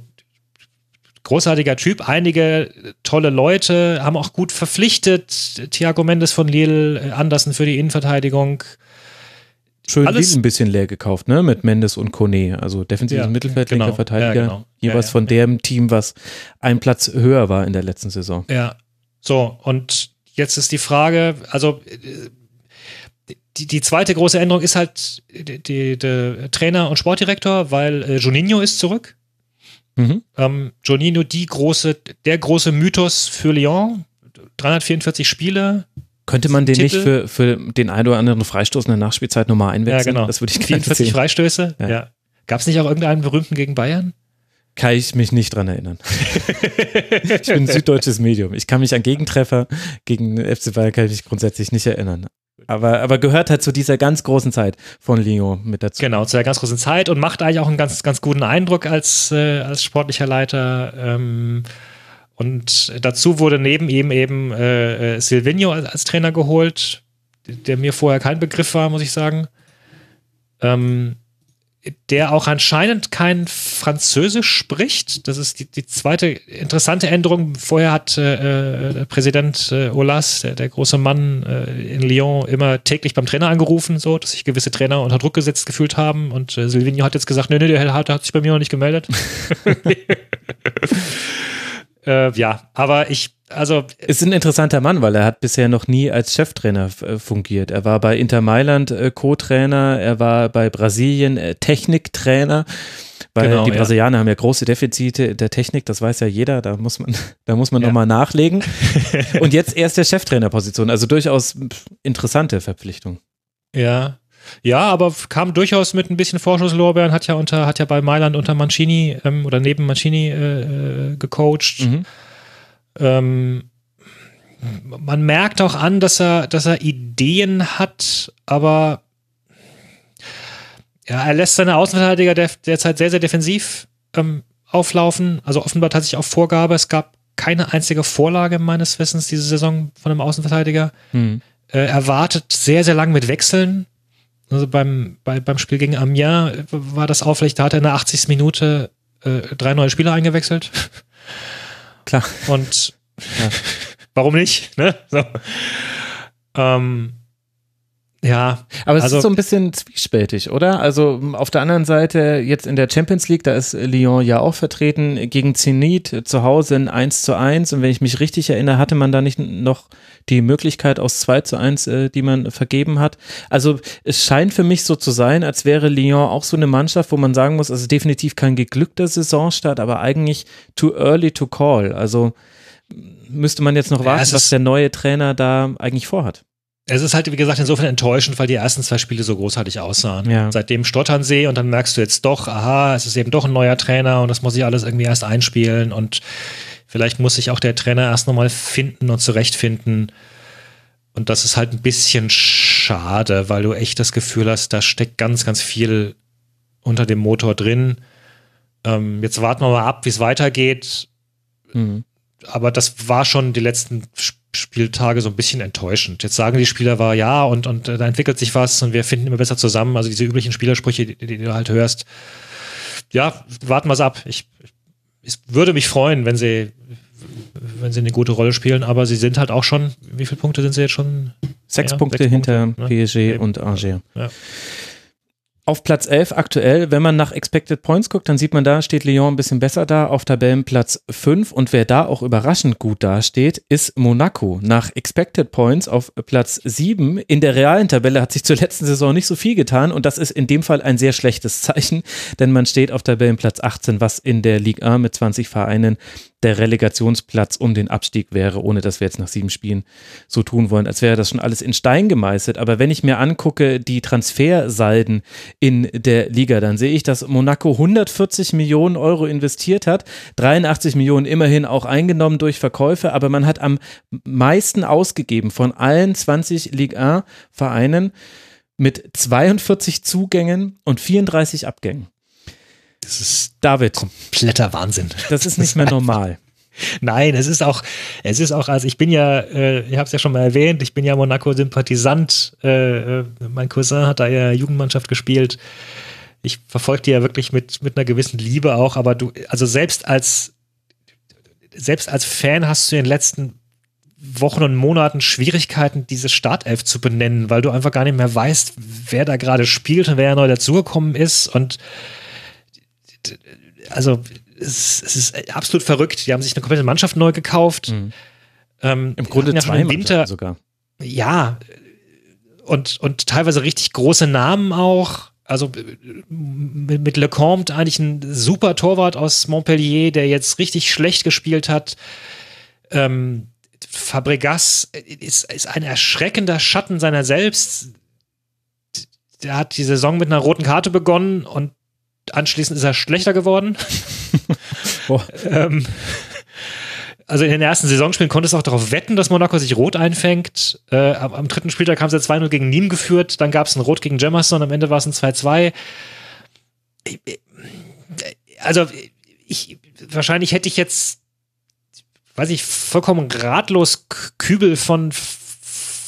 großartiger Typ, einige tolle Leute, haben auch gut verpflichtet. Thiago Mendes von Lille, äh, Andersen für die Innenverteidigung. Schön Alles, ein bisschen leer gekauft, ne? Mit Mendes und Kone. Also defensives ja, Mittelfeld, genau, linker Verteidiger. Ja, genau. Jeweils ja, von dem Team, was ein Platz höher war in der letzten Saison. Ja. So, und jetzt ist die Frage, also äh, die, die zweite große Änderung ist halt der Trainer und Sportdirektor, weil äh, Juninho ist zurück. Mhm. Ähm, Juninho, die große, der große Mythos für Lyon. 344 Spiele. Könnte man den Titel. nicht für, für den ein oder anderen Freistoß in der Nachspielzeit nochmal einwechseln? Ja, genau. Das würde ich 44 sehen. Freistöße? Ja. ja. Gab es nicht auch irgendeinen berühmten gegen Bayern? Kann ich mich nicht dran erinnern. ich bin ein süddeutsches Medium. Ich kann mich an Gegentreffer gegen FC Bayern kann ich mich grundsätzlich nicht erinnern. Aber, aber gehört halt zu dieser ganz großen Zeit von Lyon mit dazu. Genau, zu der ganz großen Zeit und macht eigentlich auch einen ganz, ganz guten Eindruck als, äh, als sportlicher Leiter. Ähm, und dazu wurde neben ihm eben äh, äh, Silvino als, als, Trainer geholt, der mir vorher kein Begriff war, muss ich sagen. Ähm, der auch anscheinend kein Französisch spricht. Das ist die, die zweite interessante Änderung. Vorher hat äh, äh, Präsident äh, Olas, der, der große Mann äh, in Lyon, immer täglich beim Trainer angerufen, so dass sich gewisse Trainer unter Druck gesetzt gefühlt haben. Und äh, Silvino hat jetzt gesagt, nee, nee, der hat, der hat sich bei mir noch nicht gemeldet. äh, ja, aber ich also ist ein interessanter Mann, weil er hat bisher noch nie als Cheftrainer äh, fungiert. Er war bei Inter Mailand äh, Co-Trainer, er war bei Brasilien äh, Techniktrainer. Weil genau, die Brasilianer ja. haben ja große Defizite der Technik, das weiß ja jeder, da muss man, da muss man ja. nochmal nachlegen. Und jetzt erst der Cheftrainerposition, also durchaus interessante Verpflichtung. Ja, ja, aber kam durchaus mit ein bisschen Vorschusslorbeeren, hat ja unter, hat ja bei Mailand unter Mancini ähm, oder neben Mancini äh, gecoacht. Mhm. Ähm, man merkt auch an, dass er, dass er Ideen hat, aber ja, er lässt seine Außenverteidiger der, derzeit sehr, sehr defensiv ähm, auflaufen. Also offenbar tatsächlich auch Vorgabe. Es gab keine einzige Vorlage meines Wissens diese Saison von einem Außenverteidiger. Hm. Äh, er wartet sehr, sehr lang mit Wechseln. Also beim, bei, beim Spiel gegen Amiens war das auffällig, da hat er in der 80. Minute äh, drei neue Spieler eingewechselt. Klar. Und ja. warum nicht? Ne? So. Ähm, ja, aber es also, ist so ein bisschen zwiespältig, oder? Also auf der anderen Seite, jetzt in der Champions League, da ist Lyon ja auch vertreten, gegen Zenit zu Hause in 1 zu 1 und wenn ich mich richtig erinnere, hatte man da nicht noch die Möglichkeit aus 2 zu 1, äh, die man vergeben hat. Also es scheint für mich so zu sein, als wäre Lyon auch so eine Mannschaft, wo man sagen muss, also definitiv kein geglückter Saisonstart, aber eigentlich too early to call. Also müsste man jetzt noch warten, ja, was der neue Trainer da eigentlich vorhat. Es ist halt, wie gesagt, insofern enttäuschend, weil die ersten zwei Spiele so großartig aussahen. Ja. Seitdem stottern sie und dann merkst du jetzt doch, aha, es ist eben doch ein neuer Trainer und das muss ich alles irgendwie erst einspielen und vielleicht muss sich auch der Trainer erst nochmal finden und zurechtfinden. Und das ist halt ein bisschen schade, weil du echt das Gefühl hast, da steckt ganz, ganz viel unter dem Motor drin. Ähm, jetzt warten wir mal ab, wie es weitergeht. Mhm. Aber das war schon die letzten Spiele Spieltage so ein bisschen enttäuschend. Jetzt sagen die Spieler war ja und, und da entwickelt sich was und wir finden immer besser zusammen. Also diese üblichen Spielersprüche, die, die du halt hörst. Ja, warten wir es ab. Ich, ich würde mich freuen, wenn sie, wenn sie eine gute Rolle spielen, aber sie sind halt auch schon, wie viele Punkte sind sie jetzt schon? Sechs ja, Punkte sechs hinter Punkte, ne? PSG und Angers. Ja. Auf Platz 11 aktuell, wenn man nach Expected Points guckt, dann sieht man da, steht Lyon ein bisschen besser da, auf Tabellenplatz 5 und wer da auch überraschend gut dasteht, ist Monaco. Nach Expected Points auf Platz 7. In der realen Tabelle hat sich zur letzten Saison nicht so viel getan und das ist in dem Fall ein sehr schlechtes Zeichen, denn man steht auf Tabellenplatz 18, was in der Ligue 1 mit 20 Vereinen der Relegationsplatz um den Abstieg wäre, ohne dass wir jetzt nach sieben Spielen so tun wollen, als wäre das schon alles in Stein gemeißelt. Aber wenn ich mir angucke, die Transfersalden in der Liga, dann sehe ich, dass Monaco 140 Millionen Euro investiert hat, 83 Millionen immerhin auch eingenommen durch Verkäufe, aber man hat am meisten ausgegeben von allen 20 Ligue 1 Vereinen mit 42 Zugängen und 34 Abgängen. Das ist David. Kompletter Wahnsinn. Das ist nicht mehr normal. Nein, es ist auch, es ist auch, also ich bin ja, äh, ich habe es ja schon mal erwähnt, ich bin ja Monaco-Sympathisant. Äh, äh, mein Cousin hat da ja Jugendmannschaft gespielt. Ich verfolge die ja wirklich mit, mit einer gewissen Liebe auch, aber du, also selbst als, selbst als Fan hast du in den letzten Wochen und Monaten Schwierigkeiten, diese Startelf zu benennen, weil du einfach gar nicht mehr weißt, wer da gerade spielt und wer neu dazugekommen ist und also es, es, ist absolut verrückt. Die haben sich eine komplette Mannschaft neu gekauft. Mhm. Ähm, Im Grunde ja zwei im Winter sogar. Ja, und, und teilweise richtig große Namen auch. Also mit, mit Lecomte eigentlich ein super Torwart aus Montpellier, der jetzt richtig schlecht gespielt hat. Ähm, Fabregas ist, ist ein erschreckender Schatten seiner selbst. Der hat die Saison mit einer roten Karte begonnen und Anschließend ist er schlechter geworden. ähm, also in den ersten Saisonspielen konntest du auch darauf wetten, dass Monaco sich rot einfängt. Äh, am, am, dritten Spieltag haben sie 2-0 gegen Nîmes geführt, dann gab es ein Rot gegen Jemerson, am Ende war es ein 2-2. Also ich, wahrscheinlich hätte ich jetzt, weiß ich, vollkommen ratlos Kübel von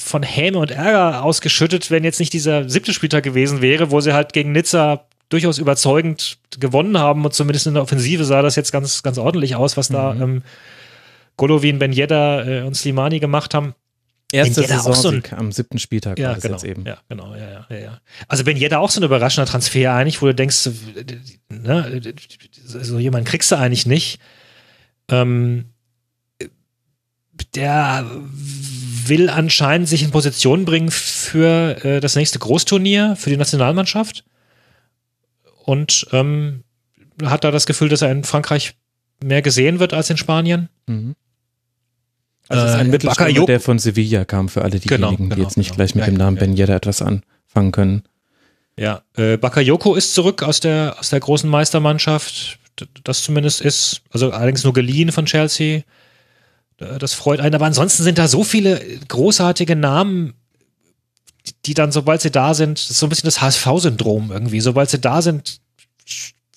von Häme und Ärger ausgeschüttet, wenn jetzt nicht dieser siebte Spieltag gewesen wäre, wo sie halt gegen Nizza durchaus überzeugend gewonnen haben und zumindest in der Offensive sah das jetzt ganz, ganz ordentlich aus, was da mhm. ähm, Golovin, Ben Yedda äh, und Slimani gemacht haben. Erste Saison so ein, am siebten Spieltag ja, war das genau, jetzt eben. Ja, genau, ja, ja, ja. Also Ben Yedda auch so ein überraschender Transfer eigentlich, wo du denkst, ne, so jemanden kriegst du eigentlich nicht. Ähm, der will anscheinend sich in Position bringen für äh, das nächste Großturnier, für die Nationalmannschaft. Und ähm, hat da das Gefühl, dass er in Frankreich mehr gesehen wird als in Spanien. Mhm. Also ist ein äh, Mittelstürmer, der von Sevilla kam, für alle diejenigen, genau, genau, die jetzt nicht genau. gleich mit ja, dem Namen ja. Ben Yedda etwas anfangen können. Ja, äh, Bakayoko ist zurück aus der, aus der großen Meistermannschaft. Das zumindest ist, also allerdings nur geliehen von Chelsea. Das freut einen. Aber ansonsten sind da so viele großartige Namen, die dann, sobald sie da sind, so ein bisschen das HSV-Syndrom irgendwie. Sobald sie da sind,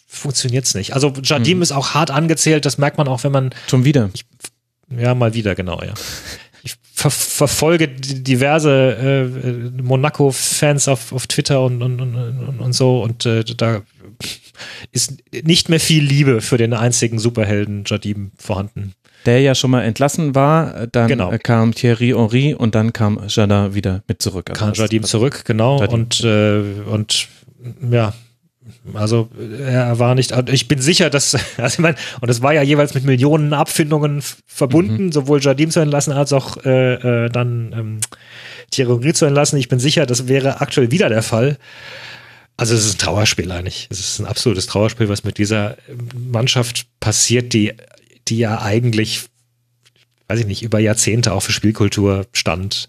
funktioniert es nicht. Also Jardim mhm. ist auch hart angezählt, das merkt man auch, wenn man. Schon wieder. Ich, ja, mal wieder, genau, ja. Ich ver verfolge diverse äh, Monaco-Fans auf, auf Twitter und, und, und, und so und äh, da ist nicht mehr viel Liebe für den einzigen Superhelden Jardim vorhanden der ja schon mal entlassen war. Dann genau. kam Thierry Henry und dann kam Jardin wieder mit zurück. Also kam Jardim zurück, genau. Jardim. Und, äh, und ja, also er war nicht, ich bin sicher, dass, also ich meine, und es war ja jeweils mit Millionen Abfindungen verbunden, mhm. sowohl Jardim zu entlassen als auch äh, äh, dann ähm, Thierry Henry zu entlassen. Ich bin sicher, das wäre aktuell wieder der Fall. Also es ist ein Trauerspiel eigentlich. Es ist ein absolutes Trauerspiel, was mit dieser Mannschaft passiert, die die ja eigentlich, weiß ich nicht, über Jahrzehnte auch für Spielkultur stand.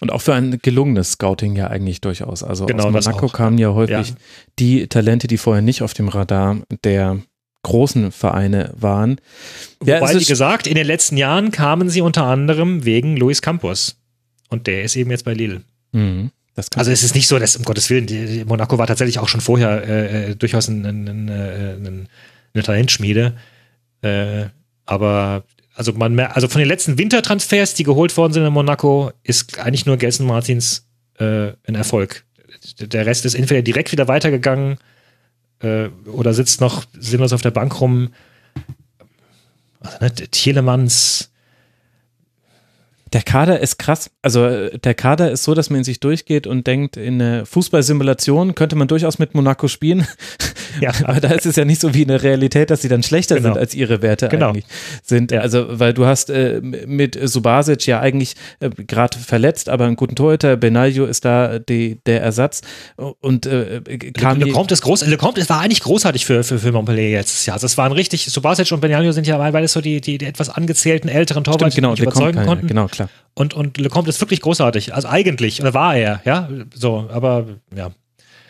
Und auch für ein gelungenes Scouting ja eigentlich durchaus. Also genau, aus Monaco kamen ja häufig ja. die Talente, die vorher nicht auf dem Radar der großen Vereine waren. Ja, Wobei, wie gesagt, in den letzten Jahren kamen sie unter anderem wegen Luis Campos. Und der ist eben jetzt bei Lille. Mhm also es ist nicht so, dass um Gottes Willen, die, Monaco war tatsächlich auch schon vorher äh, äh durchaus ein, ein, ein, ein, eine Talentschmiede. Äh, aber also man mehr, also von den letzten Wintertransfers, die geholt worden sind in Monaco, ist eigentlich nur Gelson Martins äh, ein Erfolg. Der Rest ist entweder direkt wieder weitergegangen äh, oder sitzt noch sinnlos auf der Bank rum. Also, ne, Thielemanns, der Kader ist krass. Also äh, der Kader ist so, dass man in sich durchgeht und denkt, in eine Fußballsimulation könnte man durchaus mit Monaco spielen. Ja. Aber da ist es ja nicht so wie in der Realität, dass sie dann schlechter genau. sind, als ihre Werte genau. eigentlich sind. Ja. Also, weil du hast äh, mit Subasic ja eigentlich äh, gerade verletzt, aber einen guten Torhüter. Benaglio ist da die, der Ersatz. Und äh, kam Le, Lecomte ist groß. Lecomte war eigentlich großartig für, für, für Montpellier jetzt. Ja, also es waren richtig, Subasic und Benaglio sind ja beides so die, die, die etwas angezählten älteren Torhüter, genau, die überzeugen konnten. Genau, klar. Und, und Lecomte ist wirklich großartig. Also eigentlich, oder war er, ja, so, aber ja.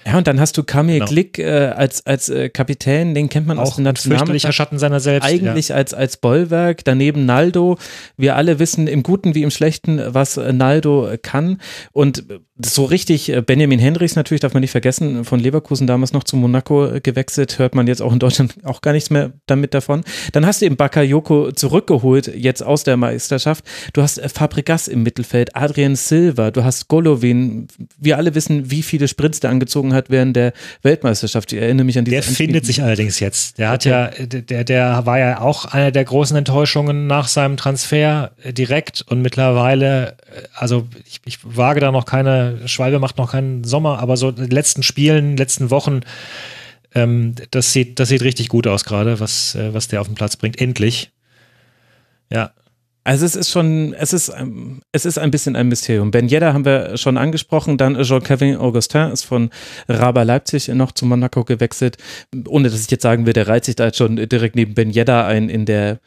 Ja, und dann hast du Kamil genau. Glick äh, als, als äh, Kapitän, den kennt man auch aus den Nationalmannschaft. Schatten seiner selbst. Eigentlich ja. als, als Bollwerk, daneben Naldo. Wir alle wissen im Guten wie im Schlechten, was äh, Naldo kann. Und so richtig, äh, Benjamin Hendricks natürlich, darf man nicht vergessen, von Leverkusen damals noch zu Monaco äh, gewechselt, hört man jetzt auch in Deutschland auch gar nichts mehr damit davon. Dann hast du eben Bakayoko zurückgeholt, jetzt aus der Meisterschaft. Du hast Fabrikas im Mittelfeld, Adrian Silva, du hast Golovin. Wir alle wissen, wie viele Sprints der angezogen hat während der Weltmeisterschaft. Ich erinnere mich an diese Der findet sich allerdings jetzt. Der hat ja, der, der war ja auch eine der großen Enttäuschungen nach seinem Transfer direkt und mittlerweile, also ich, ich wage da noch keine Schwalbe macht noch keinen Sommer, aber so in den letzten Spielen, letzten Wochen, ähm, das, sieht, das sieht richtig gut aus gerade, was, äh, was der auf den Platz bringt. Endlich. Ja. Also es ist schon, es ist, ähm, es ist ein bisschen ein Mysterium. Ben Yedda haben wir schon angesprochen, dann Jean-Kevin Augustin ist von Raba Leipzig noch zu Monaco gewechselt, ohne dass ich jetzt sagen will, der reiht sich da jetzt schon direkt neben Ben Yedda ein in der,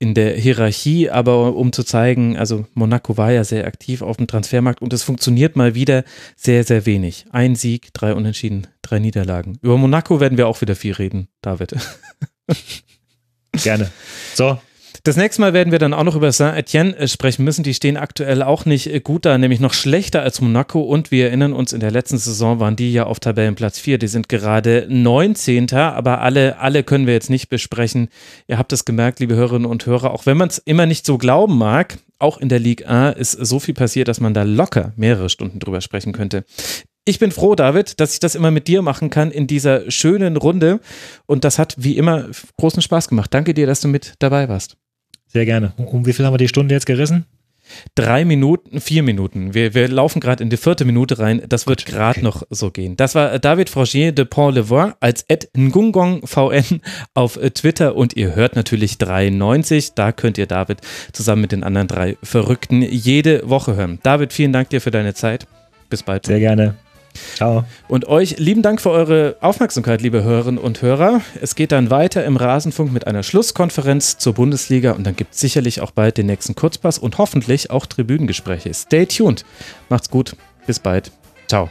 in der Hierarchie, aber um zu zeigen, also Monaco war ja sehr aktiv auf dem Transfermarkt und es funktioniert mal wieder sehr, sehr wenig. Ein Sieg, drei Unentschieden, drei Niederlagen. Über Monaco werden wir auch wieder viel reden, David. Gerne. So, das nächste Mal werden wir dann auch noch über Saint-Etienne äh, sprechen müssen. Die stehen aktuell auch nicht äh, gut da, nämlich noch schlechter als Monaco. Und wir erinnern uns, in der letzten Saison waren die ja auf Tabellenplatz 4. Die sind gerade 19. Aber alle, alle können wir jetzt nicht besprechen. Ihr habt es gemerkt, liebe Hörerinnen und Hörer, auch wenn man es immer nicht so glauben mag, auch in der Ligue 1 ist so viel passiert, dass man da locker mehrere Stunden drüber sprechen könnte. Ich bin froh, David, dass ich das immer mit dir machen kann in dieser schönen Runde. Und das hat wie immer großen Spaß gemacht. Danke dir, dass du mit dabei warst. Sehr gerne. Um wie viel haben wir die Stunde jetzt gerissen? Drei Minuten, vier Minuten. Wir, wir laufen gerade in die vierte Minute rein. Das wird gerade okay. noch so gehen. Das war David Frangier de Pont-Levoix als Ed Ngungong VN auf äh, Twitter und ihr hört natürlich 93. Da könnt ihr David zusammen mit den anderen drei Verrückten jede Woche hören. David, vielen Dank dir für deine Zeit. Bis bald. Sehr gerne. Ciao. Und euch lieben Dank für eure Aufmerksamkeit, liebe Hörerinnen und Hörer. Es geht dann weiter im Rasenfunk mit einer Schlusskonferenz zur Bundesliga und dann gibt es sicherlich auch bald den nächsten Kurzpass und hoffentlich auch Tribünengespräche. Stay tuned. Macht's gut. Bis bald. Ciao.